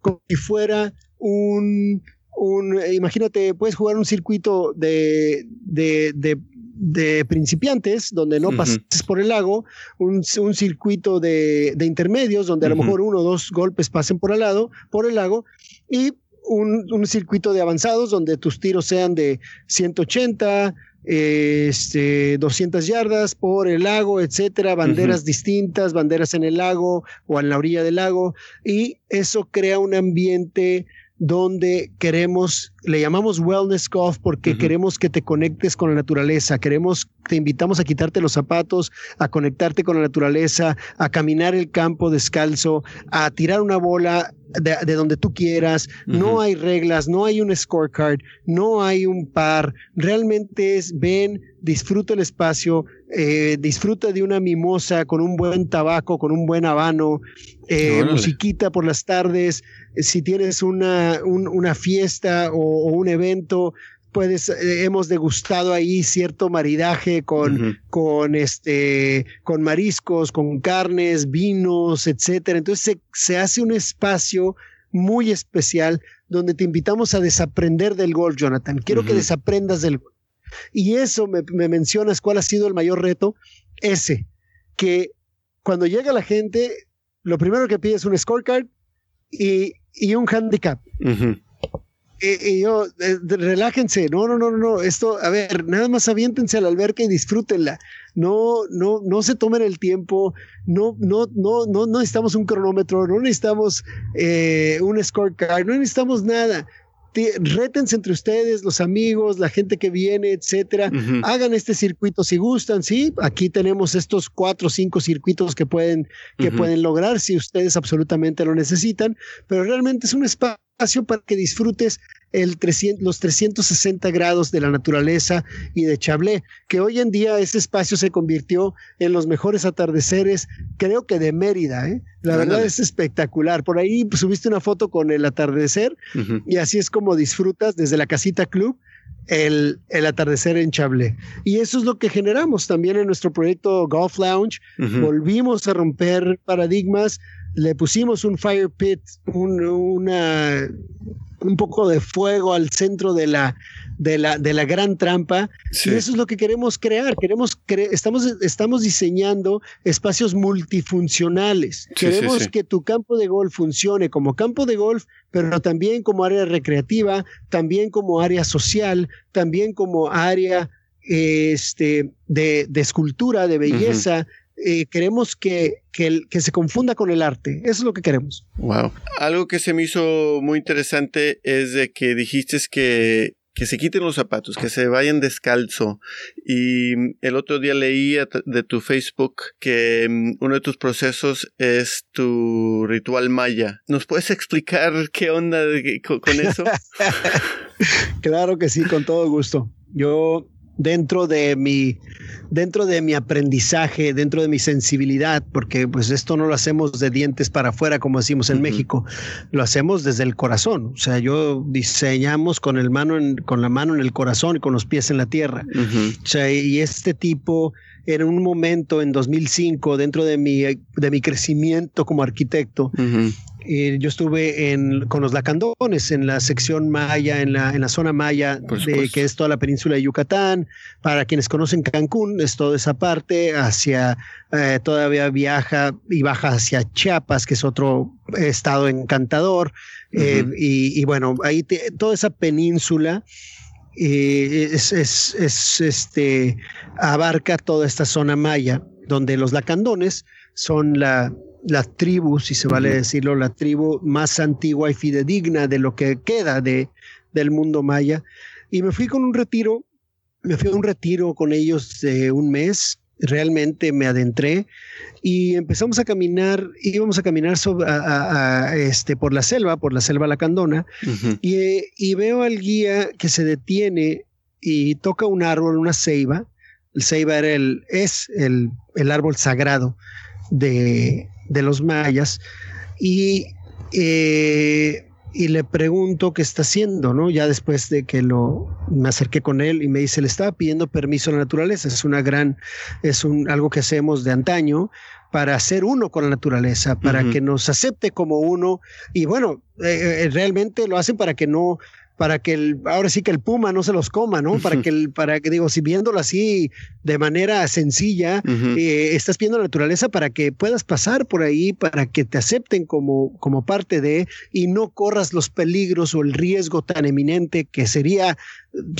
como si fuera un un, imagínate, puedes jugar un circuito de, de, de, principiantes donde no pases por el lago, un, un circuito de, intermedios donde a lo mejor uno o dos golpes pasen por el lado, por el lago, y un, un, circuito de avanzados donde tus tiros sean de 180, este, 200 yardas por el lago, etcétera, banderas distintas, banderas en el lago o en la orilla del lago, y eso crea un ambiente donde queremos, le llamamos wellness golf porque queremos que te conectes con la naturaleza, queremos, te invitamos a quitarte los zapatos, a conectarte con la naturaleza, a caminar el campo descalzo, a tirar una bola de, donde tú quieras, no hay reglas, no hay un scorecard, no hay un par, realmente es ven, disfruta el espacio, eh, disfruta de una mimosa con un buen tabaco, con un buen habano, eh, musiquita por las tardes, si tienes una, una fiesta o, un evento, puedes, eh, hemos degustado ahí cierto maridaje con, con este, con mariscos, con carnes, vinos, etcétera. Entonces se, hace un espacio muy especial donde te invitamos a desaprender del golf, Jonathan. Quiero que desaprendas del golf. Y eso me, me, mencionas cuál ha sido el mayor reto, ese, que cuando llega la gente, lo primero que pide es un scorecard y, y un handicap. y, yo, eh, relájense, no, no, no, no, esto, a ver, nada más aviéntense a la alberca y disfrútenla. No, no, no se tomen el tiempo, no, no, no, no, no necesitamos un cronómetro, no necesitamos eh, un scorecard, no necesitamos nada rétense entre ustedes, los amigos, la gente que viene, etcétera. Hagan este circuito si gustan, sí. Aquí tenemos estos cuatro o cinco circuitos que pueden, que pueden lograr si ustedes absolutamente lo necesitan, pero realmente es un espacio para que disfrutes el 300, los 360 grados de la naturaleza y de Chablé, que hoy en día ese espacio se convirtió en los mejores atardeceres, creo que de Mérida, ¿eh? La verdad es espectacular. Por ahí subiste una foto con el atardecer y así es como disfrutas desde la casita club el, el, atardecer en Chablé. Y eso es lo que generamos también en nuestro proyecto Golf Lounge. Volvimos a romper paradigmas, le pusimos un fire pit, un, una, un poco de fuego al centro de la, de la, de la gran trampa. Y eso es lo que queremos crear. Queremos estamos, estamos diseñando espacios multifuncionales. queremos que tu campo de golf funcione como campo de golf, pero también como área recreativa, también como área social, también como área este, de, de escultura, de belleza, eh, queremos que, que, que, se confunda con el arte. Eso es lo que queremos. Wow. Algo que se me hizo muy interesante es de que dijiste que, que se quiten los zapatos, que se vayan descalzo. Y el otro día leí de tu Facebook que mm, uno de tus procesos es tu ritual maya. ¿Nos puedes explicar qué onda con eso? claro que sí, con todo gusto. Yo dentro de mi dentro de mi aprendizaje, dentro de mi sensibilidad, porque pues esto no lo hacemos de dientes para afuera como decimos en México, lo hacemos desde el corazón. O sea, yo diseñamos con el mano con la mano en el corazón y con los pies en la tierra. O sea, y este tipo en un momento en 2005 dentro de mi de mi crecimiento como arquitecto eh, yo estuve en, con los lacandones en la sección maya, en la, en la zona maya, de, que es toda la península de Yucatán. Para quienes conocen Cancún, es toda esa parte, hacia, eh, todavía viaja y baja hacia Chiapas, que es otro estado encantador. Eh, y, bueno, ahí toda esa península. es, es, es, este, abarca toda esta zona maya, donde los lacandones son la, la tribu, si se vale decirlo, la tribu más antigua y fidedigna de lo que queda de, del mundo maya. Y me fui con un retiro, me fui a un retiro con ellos de un mes, realmente me adentré y empezamos a caminar, íbamos a caminar sobre, este, por la selva, por la selva lacandona, y, y, veo al guía que se detiene y toca un árbol, una ceiba. El ceiba era el, es el, el árbol sagrado de, de los mayas y, eh, y le pregunto qué está haciendo, ¿no? Ya después de que lo me acerqué con él y me dice, le estaba pidiendo permiso a la naturaleza, es una gran, es un, algo que hacemos de antaño para ser uno con la naturaleza, para que nos acepte como uno y bueno, eh, eh, realmente lo hacen para que no para que el, ahora sí que el puma no se los coma, ¿no? Para que el, para que digo, si viéndolo así de manera sencilla, eh, estás viendo la naturaleza para que puedas pasar por ahí, para que te acepten como, como parte de, y no corras los peligros o el riesgo tan eminente que sería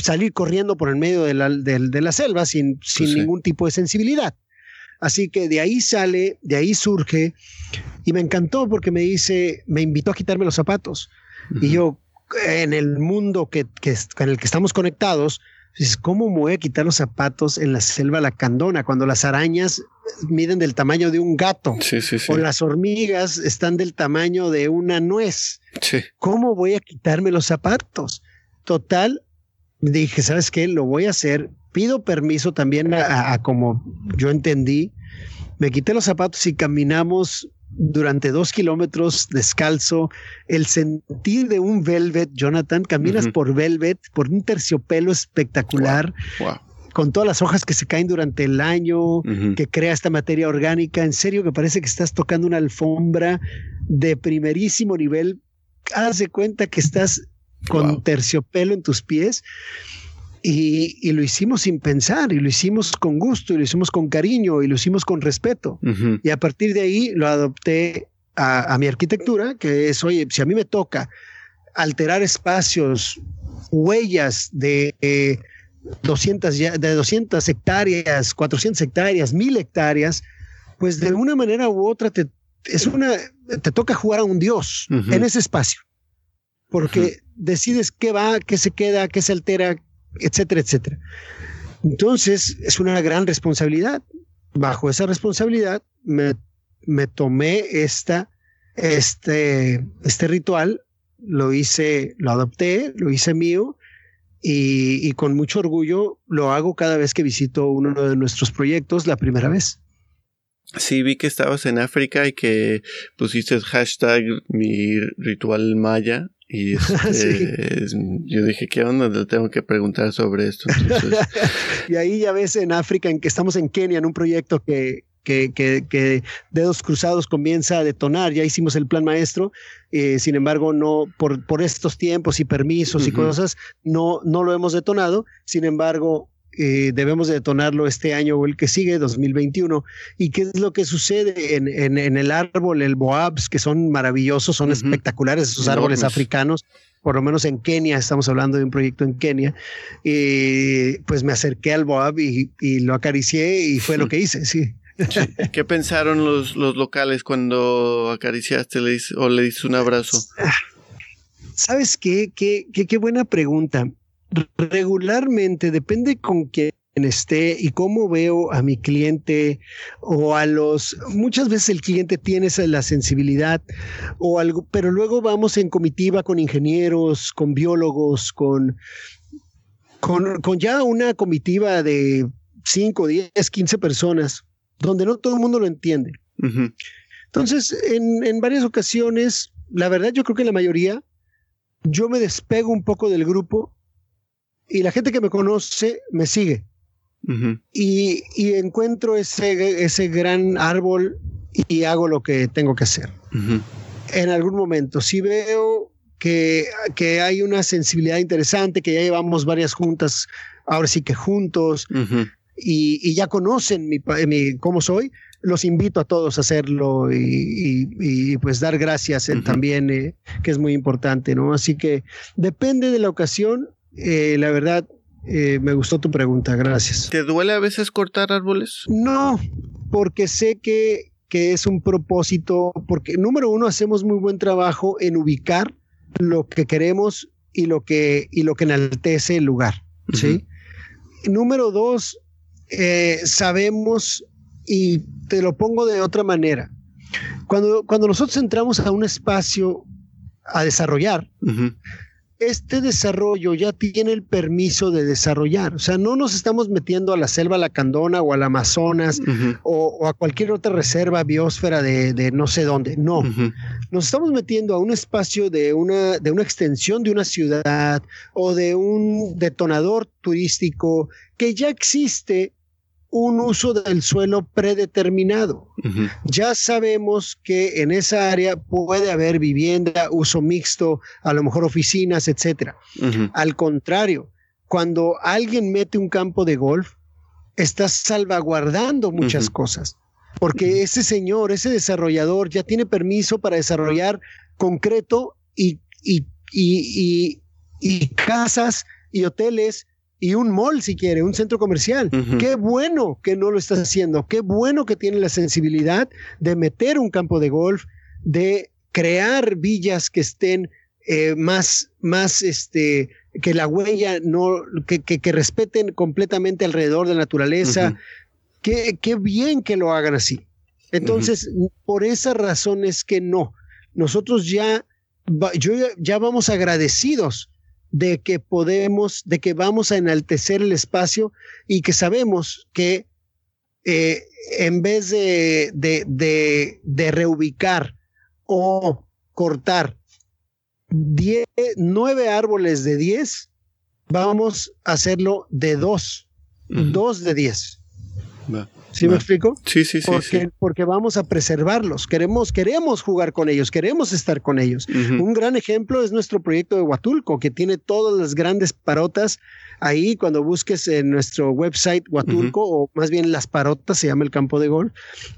salir corriendo por el medio de la, de, la selva sin, pues sin ningún tipo de sensibilidad. Así que de ahí sale, de ahí surge, y me encantó porque me dice, me invitó a quitarme los zapatos. Y yo, en el mundo que, que, en el que estamos conectados, ¿cómo me voy a quitar los zapatos en la selva lacandona cuando las arañas miden del tamaño de un gato? O las hormigas están del tamaño de una nuez. ¿Cómo voy a quitarme los zapatos? Total, dije, ¿sabes qué? Lo voy a hacer. Pido permiso también a como yo entendí. Me quité los zapatos y caminamos durante dos kilómetros descalzo, el sentir de un velvet, Jonathan, caminas por velvet, por un terciopelo espectacular. Con todas las hojas que se caen durante el año, que crea esta materia orgánica, en serio que parece que estás tocando una alfombra de primerísimo nivel. Haz de cuenta que estás con terciopelo en tus pies y, lo hicimos sin pensar, y lo hicimos con gusto, y lo hicimos con cariño, y lo hicimos con respeto. Y a partir de ahí lo adopté a, mi arquitectura, que es, oye, si a mí me toca alterar espacios, huellas de, 200, eh, de 200 hectáreas, 400 hectáreas, 1000 hectáreas, pues de una manera u otra te, es una, te toca jugar a un dios en ese espacio. Porque decides qué va, qué se queda, qué se altera, etcétera, etcétera. Entonces, es una gran responsabilidad. Bajo esa responsabilidad, me, me tomé esta, este, este ritual, lo hice, lo adopté, lo hice mío y, y, con mucho orgullo lo hago cada vez que visito uno de nuestros proyectos la primera vez. Sí, vi que estabas en África y que pusiste hashtag mi ritual maya y este, yo dije, ¿qué onda? Le tengo que preguntar sobre esto. y ahí ya ves en África, en que estamos en Kenia, en un proyecto que, que, que, Dedos Cruzados comienza a detonar. Ya hicimos el plan maestro, eh, sin embargo, no por, por estos tiempos y permisos y cosas, no, no lo hemos detonado. Sin embargo, eh, debemos detonarlo este año o el que sigue, 2021. ¿Y qué es lo que sucede en, en, el árbol, el Boabs, que son maravillosos, son espectaculares esos árboles africanos? Por lo menos en Kenia, estamos hablando de un proyecto en Kenia, y pues me acerqué al Boab y, lo acaricié y fue lo que hice, sí. ¿Qué pensaron los, los locales cuando acariciaste o le diste un abrazo? ¿Sabes qué? Qué, qué, qué buena pregunta regularmente, depende con quién esté y cómo veo a mi cliente o a los muchas veces el cliente tiene esa, la sensibilidad o algo pero luego vamos en comitiva con ingenieros con biólogos con con, con ya una comitiva de 5, 10, 15 personas donde no todo el mundo lo entiende. Entonces en, en varias ocasiones la verdad yo creo que la mayoría yo me despego un poco del grupo y la gente que me conoce me sigue. y, y, encuentro ese, ese gran árbol y hago lo que tengo que hacer. en algún momento. Si veo que, que, hay una sensibilidad interesante, que ya llevamos varias juntas, ahora sí que juntos, y, ya conocen mi, cómo soy, los invito a todos a hacerlo y, pues dar gracias también, eh, que es muy importante, ¿no? Así que depende de la ocasión, eh, la verdad, eh, me gustó tu pregunta, gracias. ¿Te duele a veces cortar árboles? No, porque sé que, que es un propósito, porque número uno, hacemos muy buen trabajo en ubicar lo que queremos y lo que, y lo que enaltece el lugar, ¿sí? Número dos, eh, sabemos, y te lo pongo de otra manera, cuando, cuando nosotros entramos a un espacio a desarrollar, este desarrollo ya tiene el permiso de desarrollar. O sea, no nos estamos metiendo a la selva lacandona o al Amazonas o, a cualquier otra reserva biosfera de, no sé dónde. No. Nos estamos metiendo a un espacio de una, de una extensión de una ciudad o de un detonador turístico que ya existe un uso del suelo predeterminado. Ya sabemos que en esa área puede haber vivienda, uso mixto, a lo mejor oficinas, etcétera. Al contrario, cuando alguien mete un campo de golf, está salvaguardando muchas cosas, porque ese señor, ese desarrollador ya tiene permiso para desarrollar concreto y, y, y, y casas y hoteles y un mall si quiere, un centro comercial. Qué bueno que no lo estás haciendo, qué bueno que tiene la sensibilidad de meter un campo de golf, de crear villas que estén eh, más, más, este, que la huella no, que, que, respeten completamente alrededor de la naturaleza. qué, qué, bien que lo hagan así. Entonces, por esas razones que no. Nosotros ya, yo ya vamos agradecidos de que podemos, de que vamos a enaltecer el espacio y que sabemos que eh, en vez de, de, reubicar o cortar nueve árboles de diez, vamos a hacerlo de dos, dos de diez. ¿Sí me explico? Sí, sí, sí porque, Porque vamos a preservarlos, queremos, queremos jugar con ellos, queremos estar con ellos. Un gran ejemplo es nuestro proyecto de Huatulco, que tiene todas las grandes parotas ahí cuando busques en nuestro website Huatulco, o más bien las parotas, se llama el campo de gol,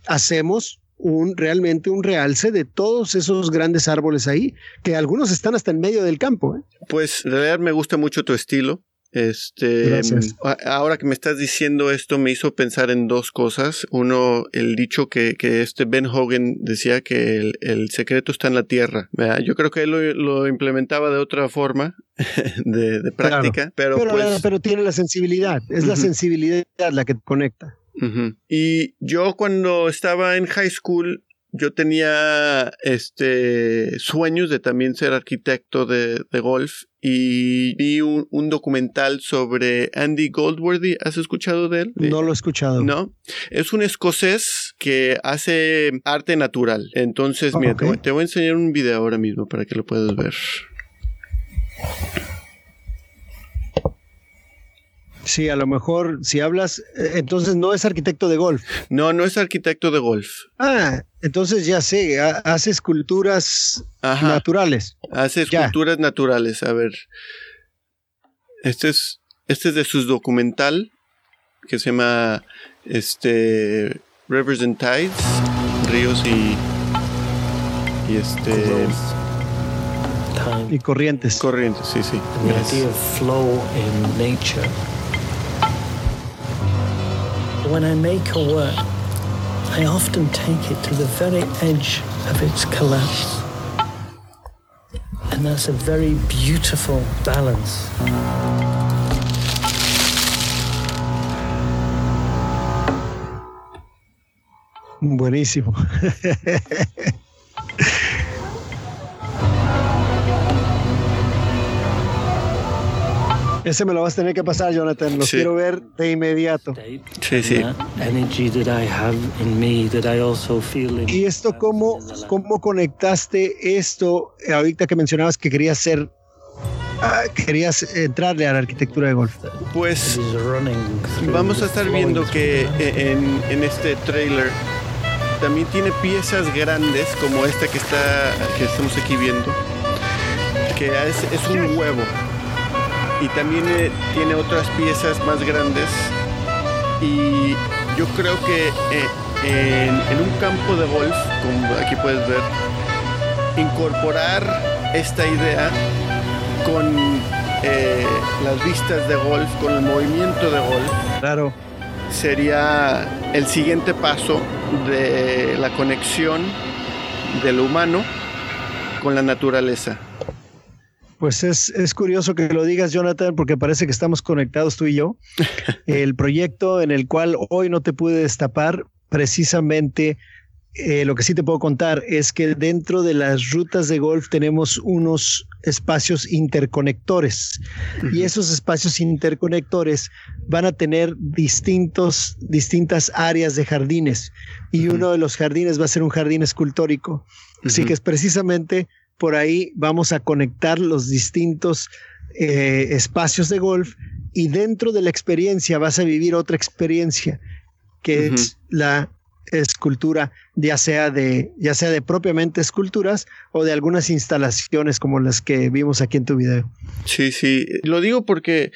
hacemos un realmente un realce de todos esos grandes árboles ahí, que algunos están hasta en medio del campo. ¿eh? Pues de verdad me gusta mucho tu estilo. Este, ahora que me estás diciendo esto me hizo pensar en dos cosas. Uno, el dicho que, que este Ben Hogan decía que el, secreto está en la tierra. Yo creo que él lo, implementaba de otra forma, de, práctica, pero, pues pero, tiene la sensibilidad. Es la sensibilidad la que conecta. Y yo cuando estaba en high school yo tenía este sueños de también ser arquitecto de, golf y vi un, documental sobre Andy Goldworthy. ¿Has escuchado de él? No lo he escuchado. No. Es un escocés que hace arte natural. Entonces, mira, te, te, voy a enseñar un video ahora mismo para que lo puedas ver. Sí, a lo mejor si hablas, eh, entonces no es arquitecto de golf. No, no es arquitecto de golf. Ah, entonces ya sé, hace esculturas naturales. Hace esculturas naturales, a ver. Este es, este es de su documental que se llama este Rivers and Tides, ríos y y este y corrientes. Corrientes, sí, sí. flow in nature. When I make a work, I often take it to the very edge of its collapse. And that's a very beautiful balance. Buenísimo. Ese me lo vas a tener que pasar, Jonathan. Lo quiero ver de inmediato. Sí, sí. ¿Y esto cómo, cómo conectaste esto ahorita que mencionabas que querías ser ah, querías entrarle a la arquitectura de golf? Pues vamos a estar viendo que en, en este trailer también tiene piezas grandes como esta que está que estamos aquí viendo, que es, un huevo. Y también eh, tiene otras piezas más grandes. Y yo creo que eh, en, un campo de golf, como aquí puedes ver, incorporar esta idea con eh, las vistas de golf, con el movimiento de golf. Claro sería el siguiente paso de la conexión del humano con la naturaleza. Pues es, es, curioso que lo digas, Jonathan, porque parece que estamos conectados tú y yo. El proyecto en el cual hoy no te pude destapar, precisamente eh, lo que sí te puedo contar es que dentro de las rutas de golf tenemos unos espacios interconectores. Y esos espacios interconectores van a tener distintos, distintas áreas de jardines. Y uno de los jardines va a ser un jardín escultórico. Así que es precisamente por ahí vamos a conectar los distintos eh, espacios de golf y dentro de la experiencia vas a vivir otra experiencia que es la escultura, ya sea de, ya sea de propiamente esculturas o de algunas instalaciones como las que vimos aquí en tu video. Sí, sí. Lo digo porque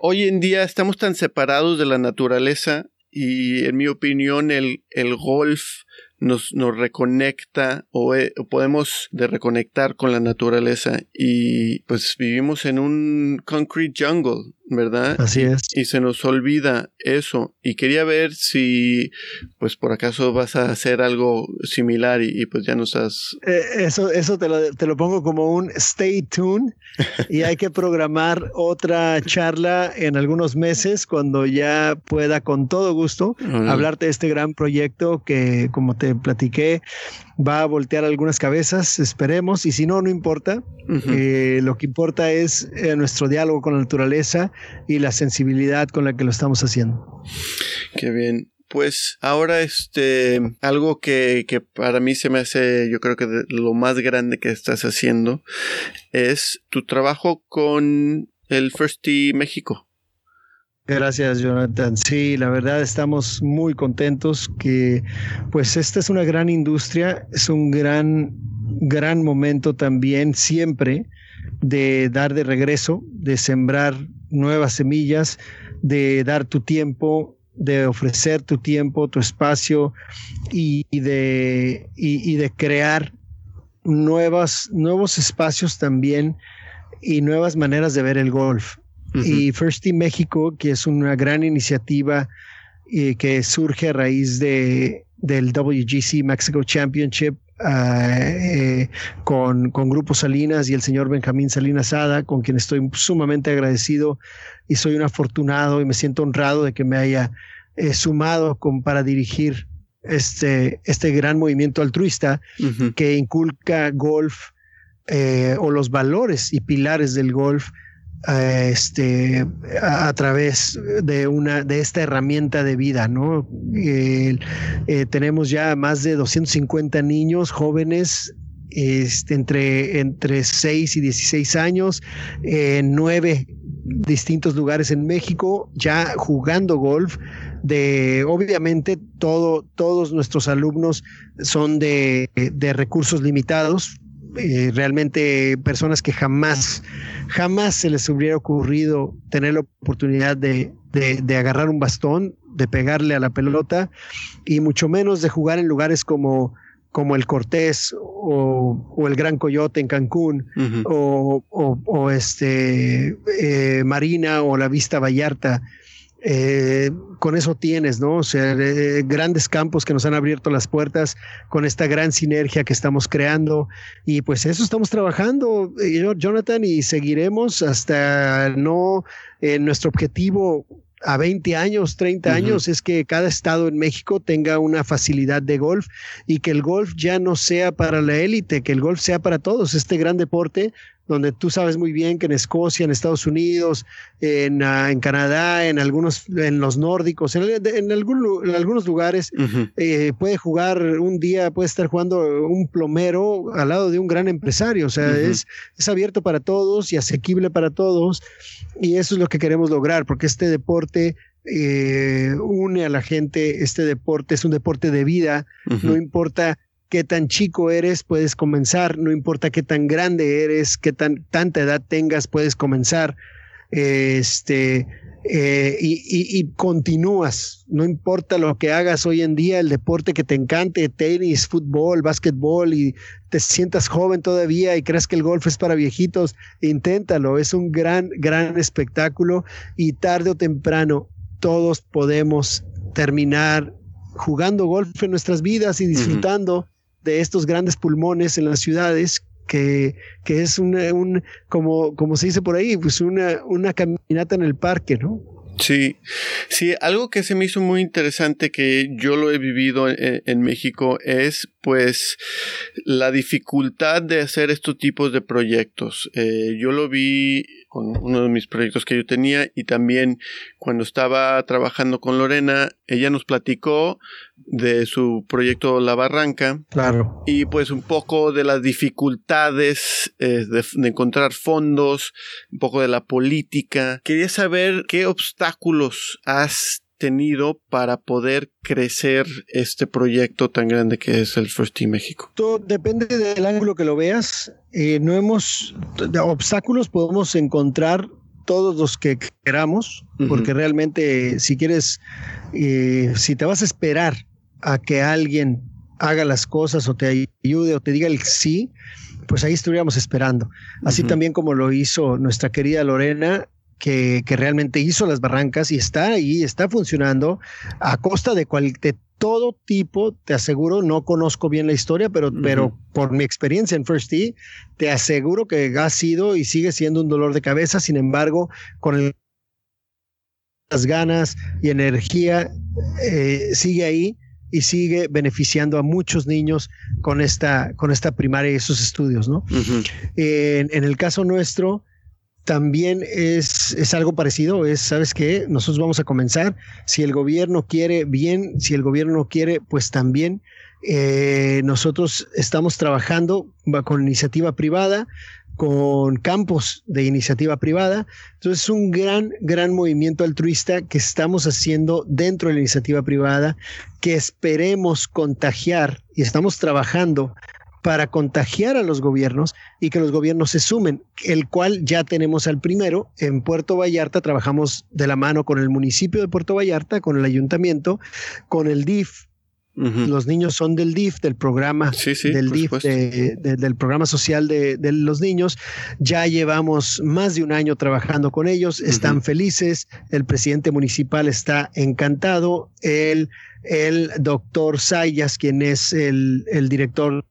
hoy en día estamos tan separados de la naturaleza y en mi opinión el, el golf nos, nos reconecta o, eh, podemos de reconectar con la naturaleza y pues vivimos en un concrete jungle, ¿verdad? Así es. Y, se nos olvida eso y quería ver si pues por acaso vas a hacer algo similar y, pues ya nos has... Eh, eso eso te, lo, te lo pongo como un stay tuned y hay que programar otra charla en algunos meses cuando ya pueda con todo gusto hablarte de este gran proyecto que como te platiqué, va a voltear algunas cabezas, esperemos, y si no, no importa. Eh, lo que importa es eh, nuestro diálogo con la naturaleza y la sensibilidad con la que lo estamos haciendo. Qué bien. Pues ahora este algo que, que, para mí se me hace yo creo que lo más grande que estás haciendo es tu trabajo con el First Tee México. Gracias, Jonathan. Sí, la verdad estamos muy contentos que pues esta es una gran industria, es un gran, gran momento también siempre de dar de regreso, de sembrar nuevas semillas, de dar tu tiempo, de ofrecer tu tiempo, tu espacio y, de, y, de crear nuevas, nuevos espacios también y nuevas maneras de ver el golf. Y First Team México, que es una gran iniciativa eh, que surge a raíz de, del WGC Mexico Championship eh, con, con, Grupo Salinas y el señor Benjamín Salinas Ada, con quien estoy sumamente agradecido y soy un afortunado y me siento honrado de que me haya eh, sumado con, para dirigir este, este gran movimiento altruista que inculca golf o los valores y pilares del golf este, a, través de, una, de esta herramienta de vida, ¿no? Eh, tenemos ya más de 250 niños jóvenes este, entre, entre 6 y 16 años, en nueve distintos lugares en México, ya jugando golf. De obviamente todo, todos nuestros alumnos son de, de recursos limitados, eh, realmente personas que jamás, jamás se les hubiera ocurrido tener la oportunidad de, de, agarrar un bastón, de pegarle a la pelota y mucho menos de jugar en lugares como, como el Cortés o, o, el Gran Coyote en Cancún o, o, este eh, Marina o la Vista Vallarta eh, con eso tienes, ¿no? O sea, eh, grandes campos que nos han abierto las puertas con esta gran sinergia que estamos creando. Y pues eso estamos trabajando, eh, Jonathan, y seguiremos hasta no nuestro objetivo a 20 años, 30 años, es que cada estado en México tenga una facilidad de golf y que el golf ya no sea para la élite, que el golf sea para todos. Este gran deporte donde tú sabes muy bien que en Escocia, en Estados Unidos, en, ah, en Canadá, en algunos, en los nórdicos, en, en, algunos lugares, eh, puede jugar un día, puede estar jugando un plomero al lado de un gran empresario. O sea, es, es abierto para todos y asequible para todos. Y eso es lo que queremos lograr, porque este deporte eh, une a la gente, este deporte es un deporte de vida, no importa qué tan chico eres, puedes comenzar, no importa qué tan grande eres, qué tan, tanta edad tengas, puedes comenzar. Este, eh, y, continúas, no importa lo que hagas hoy en día, el deporte que te encante, tenis, fútbol, básquetbol, y te sientas joven todavía y creas que el golf es para viejitos, inténtalo, es un gran, gran espectáculo y tarde o temprano todos podemos terminar jugando golf en nuestras vidas y disfrutando de estos grandes pulmones en las ciudades que, que es una, un, como, como se dice por ahí, pues una, una caminata en el parque, ¿no? Sí, sí, algo que se me hizo muy interesante que yo lo he vivido en, México es pues la dificultad de hacer estos tipos de proyectos. Eh, yo lo vi con uno de mis proyectos que yo tenía y también cuando estaba trabajando con Lorena, ella nos platicó de su proyecto La Barranca. Claro. Y pues un poco de las dificultades eh, de, encontrar fondos, un poco de la política. Quería saber qué obstáculos has tenido para poder crecer este proyecto tan grande que es el First Team México? Todo depende del ángulo que lo veas. Eh, no hemos obstáculos podemos encontrar todos los que queramos, porque realmente si quieres, eh, si te vas a esperar a que alguien haga las cosas o te ayude o te diga el sí, pues ahí estuviéramos esperando. Así también como lo hizo nuestra querida Lorena, que, realmente hizo las barrancas y está ahí, está funcionando. A costa de, cual, de todo tipo, te aseguro, no conozco bien la historia, pero, pero por mi experiencia en First Tee, te aseguro que ha sido y sigue siendo un dolor de cabeza, sin embargo, con las ganas y energía, eh, sigue ahí y sigue beneficiando a muchos niños con esta, con esta primaria y esos estudios, ¿no? en, el caso nuestro, también es, es, algo parecido, es, ¿sabes qué? Nosotros vamos a comenzar, si el gobierno quiere, bien, si el gobierno no quiere, pues también. Eh, nosotros estamos trabajando con iniciativa privada, con campos de iniciativa privada. Entonces es un gran, gran movimiento altruista que estamos haciendo dentro de la iniciativa privada, que esperemos contagiar y estamos trabajando para contagiar a los gobiernos y que los gobiernos se sumen, el cual ya tenemos al primero. En Puerto Vallarta trabajamos de la mano con el municipio de Puerto Vallarta, con el ayuntamiento, con el DIF, los niños son del DIF, del programa del DIF, del programa social de, los niños. Ya llevamos más de un año trabajando con ellos, están felices, el presidente municipal está encantado, el, el doctor Sayas, quien es el, el director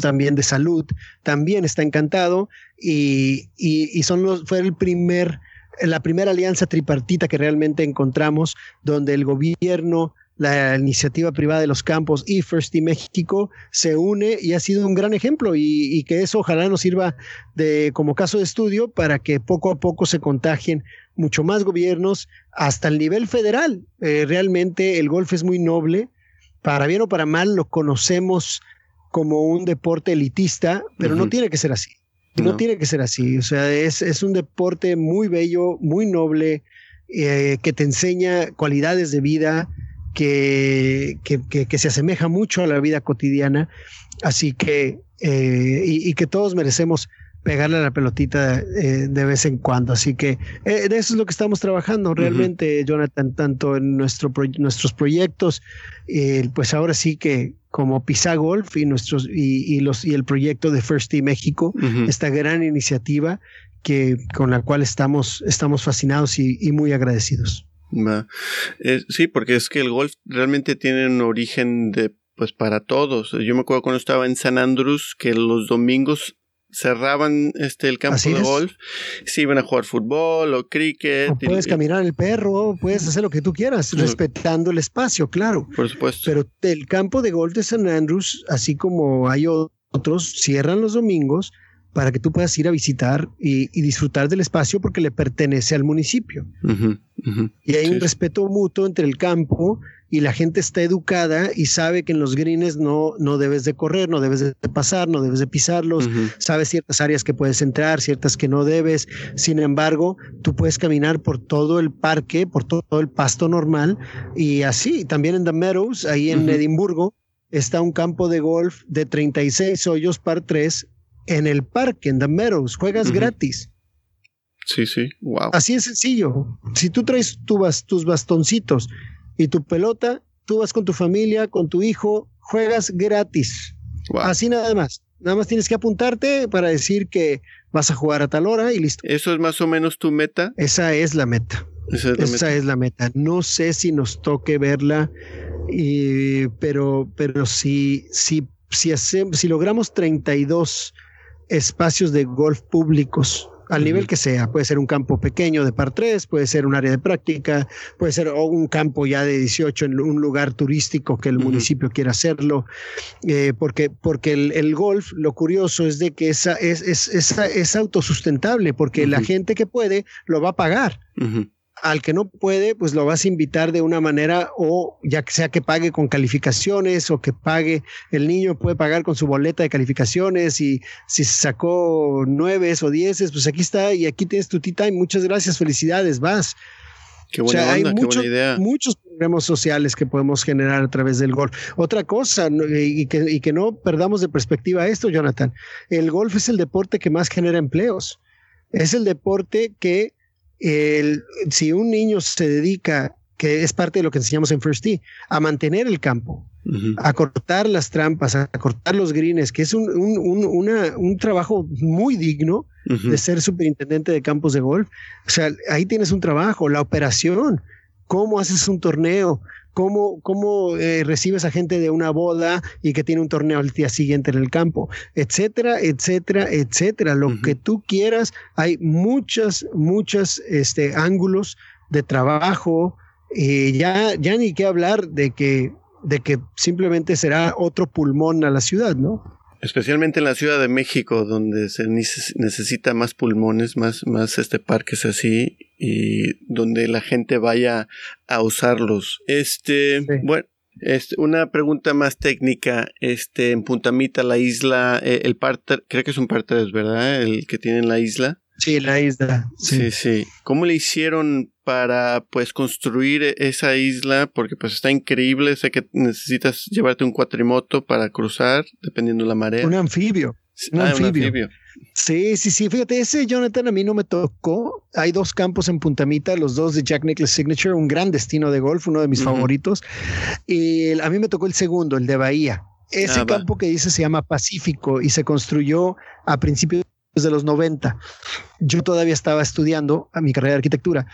también de salud, también está encantado y, y, son los, fue el primer, la primera alianza tripartita que realmente encontramos donde el gobierno, la iniciativa privada de los campos y First Team México se une y ha sido un gran ejemplo y, que eso ojalá nos sirva de como caso de estudio para que poco a poco se contagien mucho más gobiernos hasta el nivel federal. Eh, realmente el golf es muy noble, para bien o para mal lo conocemos como un deporte elitista, pero no tiene que ser así. No. tiene que ser así. O sea, es, es un deporte muy bello, muy noble, eh, que te enseña cualidades de vida, que, que, se asemeja mucho a la vida cotidiana. Así que, eh, y, que todos merecemos pegarle a la pelotita eh, de vez en cuando. Así que de eso es lo que estamos trabajando realmente, Jonathan, tanto en nuestro nuestros proyectos, pues ahora sí que como Pisa Golf y nuestros y, los y el proyecto de First Team México, esta gran iniciativa que con la cual estamos estamos fascinados y, muy agradecidos. sí, porque es que el golf realmente tiene un origen de pues para todos. Yo me acuerdo cuando estaba en San Andrés que los domingos cerraban este el campo de golf, si iban a jugar fútbol o cricket. puedes caminar el perro, puedes hacer lo que tú quieras, respetando el espacio, claro. Por supuesto. Pero el campo de golf de San Andrews, así como hay otros, cierran los domingos para que tú puedas ir a visitar y, disfrutar del espacio porque le pertenece al municipio. Y hay un respeto mutuo entre el campo y la gente está educada y sabe que en los greens no, no debes de correr, no debes de pasar, no debes de pisarlos, sabes ciertas áreas que puedes entrar, ciertas que no debes. Sin embargo, tú puedes caminar por todo el parque, por todo el pasto normal y así. También en The Meadows, ahí en Edimburgo, está un campo de golf de 36 hoyos par 3 en el parque, en The Meadows. Juegas gratis. Sí, sí, wow. Así es sencillo. Si tú traes tus bastoncitos y tu pelota, tú vas con tu familia, con tu hijo, juegas gratis. Así nada más. Nada más tienes que apuntarte para decir que vas a jugar a tal hora y listo. ¿Eso es más o menos tu meta? Esa es la meta. Esa es la, meta. No sé si nos toque verla, pero, pero si, si, si, hacemos, si logramos 32 espacios de golf públicos al nivel que sea. Puede ser un campo pequeño de par 3, puede ser un área de práctica, puede ser un campo ya de 18 en un lugar turístico que el municipio quiera hacerlo, eh, porque, porque el, golf, lo curioso es de que esa, es, es, es, autosustentable, porque la gente que puede lo va a pagar al que no puede, pues lo vas a invitar de una manera o ya que sea que pague con calificaciones o que pague, el niño puede pagar con su boleta de calificaciones y si sacó nueves o dieces, pues aquí está y aquí tienes tu tita y muchas gracias, felicidades, vas. Qué buena hay muchos, idea. muchos problemas sociales que podemos generar a través del golf. Otra cosa, y que, y que no perdamos de perspectiva esto, Jonathan, el golf es el deporte que más genera empleos. Es el deporte que el, si un niño se dedica, que es parte de lo que enseñamos en First Tee, a mantener el campo, a cortar las trampas, a cortar los greens, que es un, un, trabajo muy digno de ser superintendente de campos de golf. O sea, ahí tienes un trabajo, la operación, cómo haces un torneo, cómo, cómo eh, recibes a gente de una boda y que tiene un torneo al día siguiente en el campo, etcétera, etcétera, etcétera. Lo que tú quieras, hay muchas, muchos este, ángulos de trabajo. y ya, ya ni qué hablar de que, de que simplemente será otro pulmón a la ciudad, ¿no? Especialmente en la Ciudad de México, donde se necesita más pulmones, más, más este parques así, y donde la gente vaya a usarlos. Este, bueno, este, una pregunta más técnica, este, en Puntamita, la isla, eh, el parter, creo que es un parter, ¿verdad? El que tiene en la isla. Sí, la isla. Sí. sí, ¿Cómo le hicieron para pues construir esa isla? Porque pues está increíble. Sé que necesitas llevarte un cuatrimoto para cruzar, dependiendo de la marea. Un anfibio. Un, ah, anfibio. Sí, sí, sí. Fíjate, ese Jonathan a mí no me tocó. Hay dos campos en Puntamita, los dos de Jack Nicklaus Signature, un gran destino de golf, uno de mis favoritos. Y a mí me tocó el segundo, el de Bahía. Ese ah, campo que dice se llama Pacífico y se construyó a principios de los 90. Yo todavía estaba estudiando a mi carrera de arquitectura,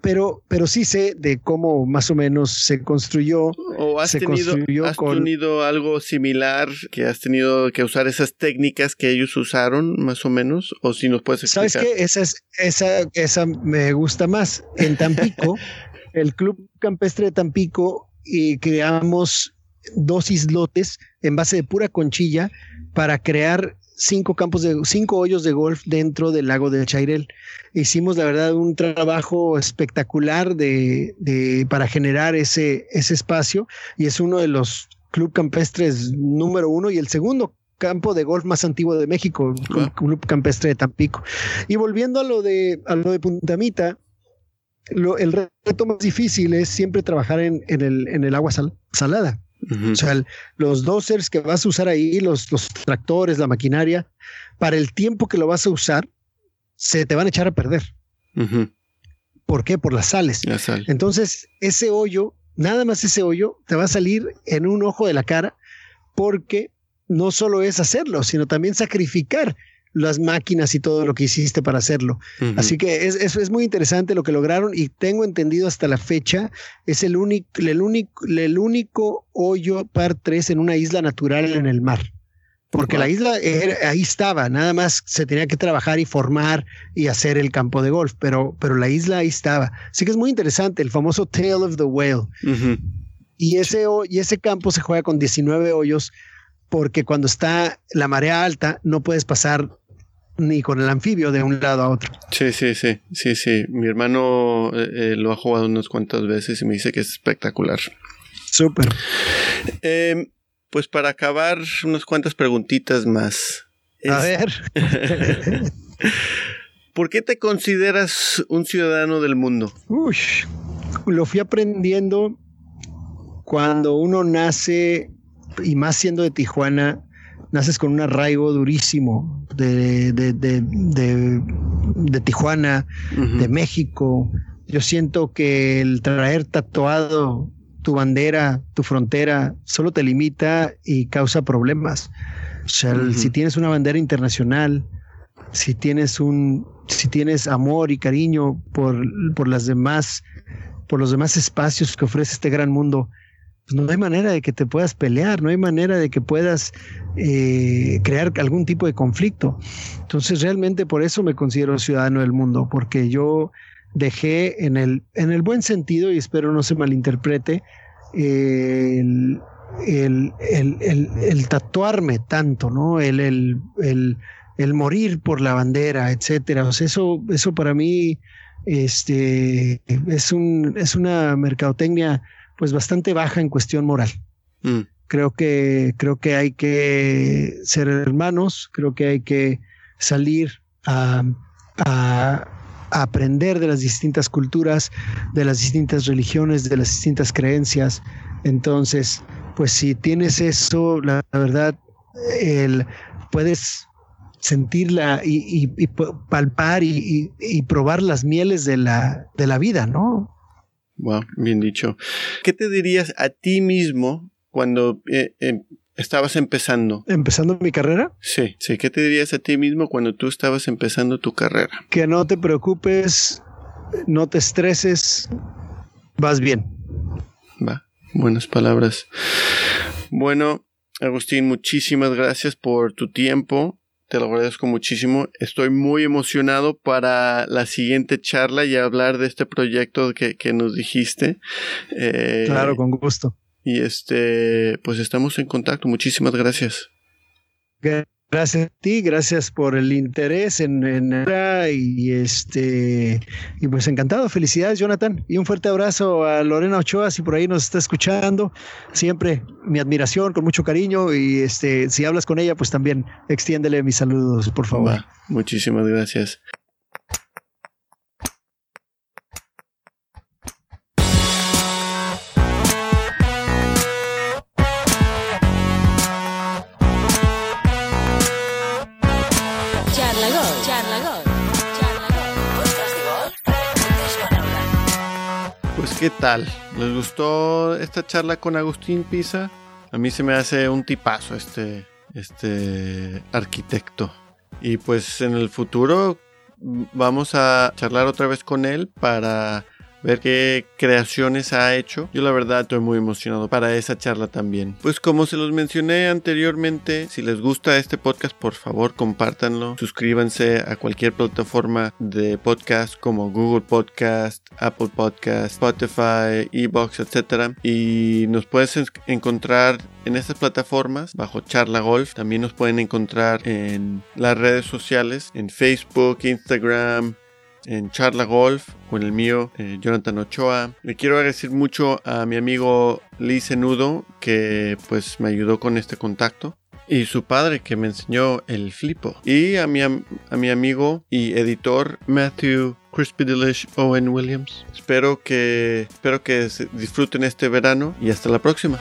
pero, pero sí sé de cómo más o menos se construyó. ¿O has, tenido, has tenido algo similar que has tenido que usar esas técnicas que ellos usaron, más o menos? ¿O si nos puedes explicar? ¿Sabes qué? Esa, es, esa, esa me gusta más. En Tampico, el Club Campestre de Tampico, y creamos dos islotes en base de pura conchilla para crear cinco campos de cinco hoyos de golf dentro del lago de Chairel. Hicimos la verdad un trabajo espectacular de, de, para generar ese, ese espacio y es uno de los club campestres número uno y el segundo campo de golf más antiguo de México, el Club Campestre de Tampico. Y volviendo a lo de, a lo de Puntamita, lo, el reto más difícil es siempre trabajar en, en, el, en el agua salada. O sea, los dosers que vas a usar ahí, los, los tractores, la maquinaria, para el tiempo que lo vas a usar, se te van a echar a perder. ¿Por qué? Por las sales. Entonces, ese hoyo, nada más ese hoyo, te va a salir en un ojo de la cara porque no solo es hacerlo, sino también sacrificar las máquinas y todo lo que hiciste para hacerlo. Así que es, es, muy interesante lo que lograron y tengo entendido hasta la fecha, es el, único el, único, el único hoyo par 3 en una isla natural en el mar. Porque la isla ahí estaba, nada más se tenía que trabajar y formar y hacer el campo de golf, pero, pero la isla ahí estaba. Así que es muy interesante, el famoso Tale of the Whale. y, ese, y ese campo se juega con 19 hoyos porque cuando está la marea alta no puedes pasar ni con el anfibio de un lado a otro. Sí, sí, sí, sí, sí. Mi hermano eh, eh, lo ha jugado unas cuantas veces y me dice que es espectacular. Súper. Em, pues para acabar, unas cuantas preguntitas más. A ver. ¿Por qué te consideras un ciudadano del mundo? Uy, lo fui aprendiendo cuando uno nace, y más siendo de Tijuana, naces con un arraigo durísimo de, de, de, Tijuana, de México. Yo siento que el traer tatuado tu bandera, tu frontera, solo te limita y causa problemas. O sea, si tienes una bandera internacional, si tienes un, si tienes amor y cariño por, por las demás, por los demás espacios que ofrece este gran mundo, no hay manera de que te puedas pelear, no hay manera de que puedas eh, crear algún tipo de conflicto. Entonces, realmente por eso me considero ciudadano del mundo, porque yo dejé en el, en el buen sentido, y espero no se malinterprete, el, el, tatuarme tanto, ¿no? El, el, morir por la bandera, etcétera. Eso, eso para mí este, es, un, es una mercadotecnia pues bastante baja en cuestión moral. Mm. Creo que, creo que hay que ser hermanos, creo que hay que salir a, a aprender de las distintas culturas, de las distintas religiones, de las distintas creencias. Entonces, pues si tienes eso, la, verdad, el, puedes sentirla y, palpar y, probar las mieles de la, de la vida, ¿no? Wow, bien dicho. ¿Qué te dirías a ti mismo cuando eh, em, estabas empezando? ¿Empezando mi carrera? Sí, sí. ¿Qué te dirías a ti mismo cuando tú estabas empezando tu carrera? Que no te preocupes, no te estreses, vas bien. Va, buenas palabras. Bueno, Agustín, muchísimas gracias por tu tiempo. Te lo agradezco muchísimo. Estoy muy emocionado para la siguiente charla y hablar de este proyecto que, que nos dijiste. Eh, claro, con gusto. Y este, pues estamos en contacto. Muchísimas gracias. Gracias a ti, gracias por el interés en, en y este y pues encantado, felicidades Jonathan y un fuerte abrazo a Lorena Ochoa si por ahí nos está escuchando, siempre mi admiración con mucho cariño y este si hablas con ella pues también extiéndele mis saludos por favor. muchísimas gracias. ¿Qué tal? ¿Les gustó esta charla con Agustín Pisa? A mí se me hace un tipazo este, este arquitecto. Y pues en el futuro vamos a charlar otra vez con él para ver qué creaciones ha hecho. Yo la verdad estoy muy emocionado para esa charla también. Pues como se los mencioné anteriormente, si les gusta este podcast, por favor compártanlo. Suscríbanse a cualquier plataforma de podcast como Google Podcast, Apple Podcast, Spotify, Ebox, etc. Y nos puedes encontrar en estas plataformas bajo Charla Golf. También nos pueden encontrar en las redes sociales, en Facebook, Instagram, en Charla Golf con el mío, eh, Jonathan Ochoa. Le quiero agradecer mucho a mi amigo Lee Nudo que pues me ayudó con este contacto. Y su padre que me enseñó el flipo. Y a mi, a mi amigo y editor Matthew Crispy Delish Owen Williams. Espero que, espero que disfruten este verano y hasta la próxima.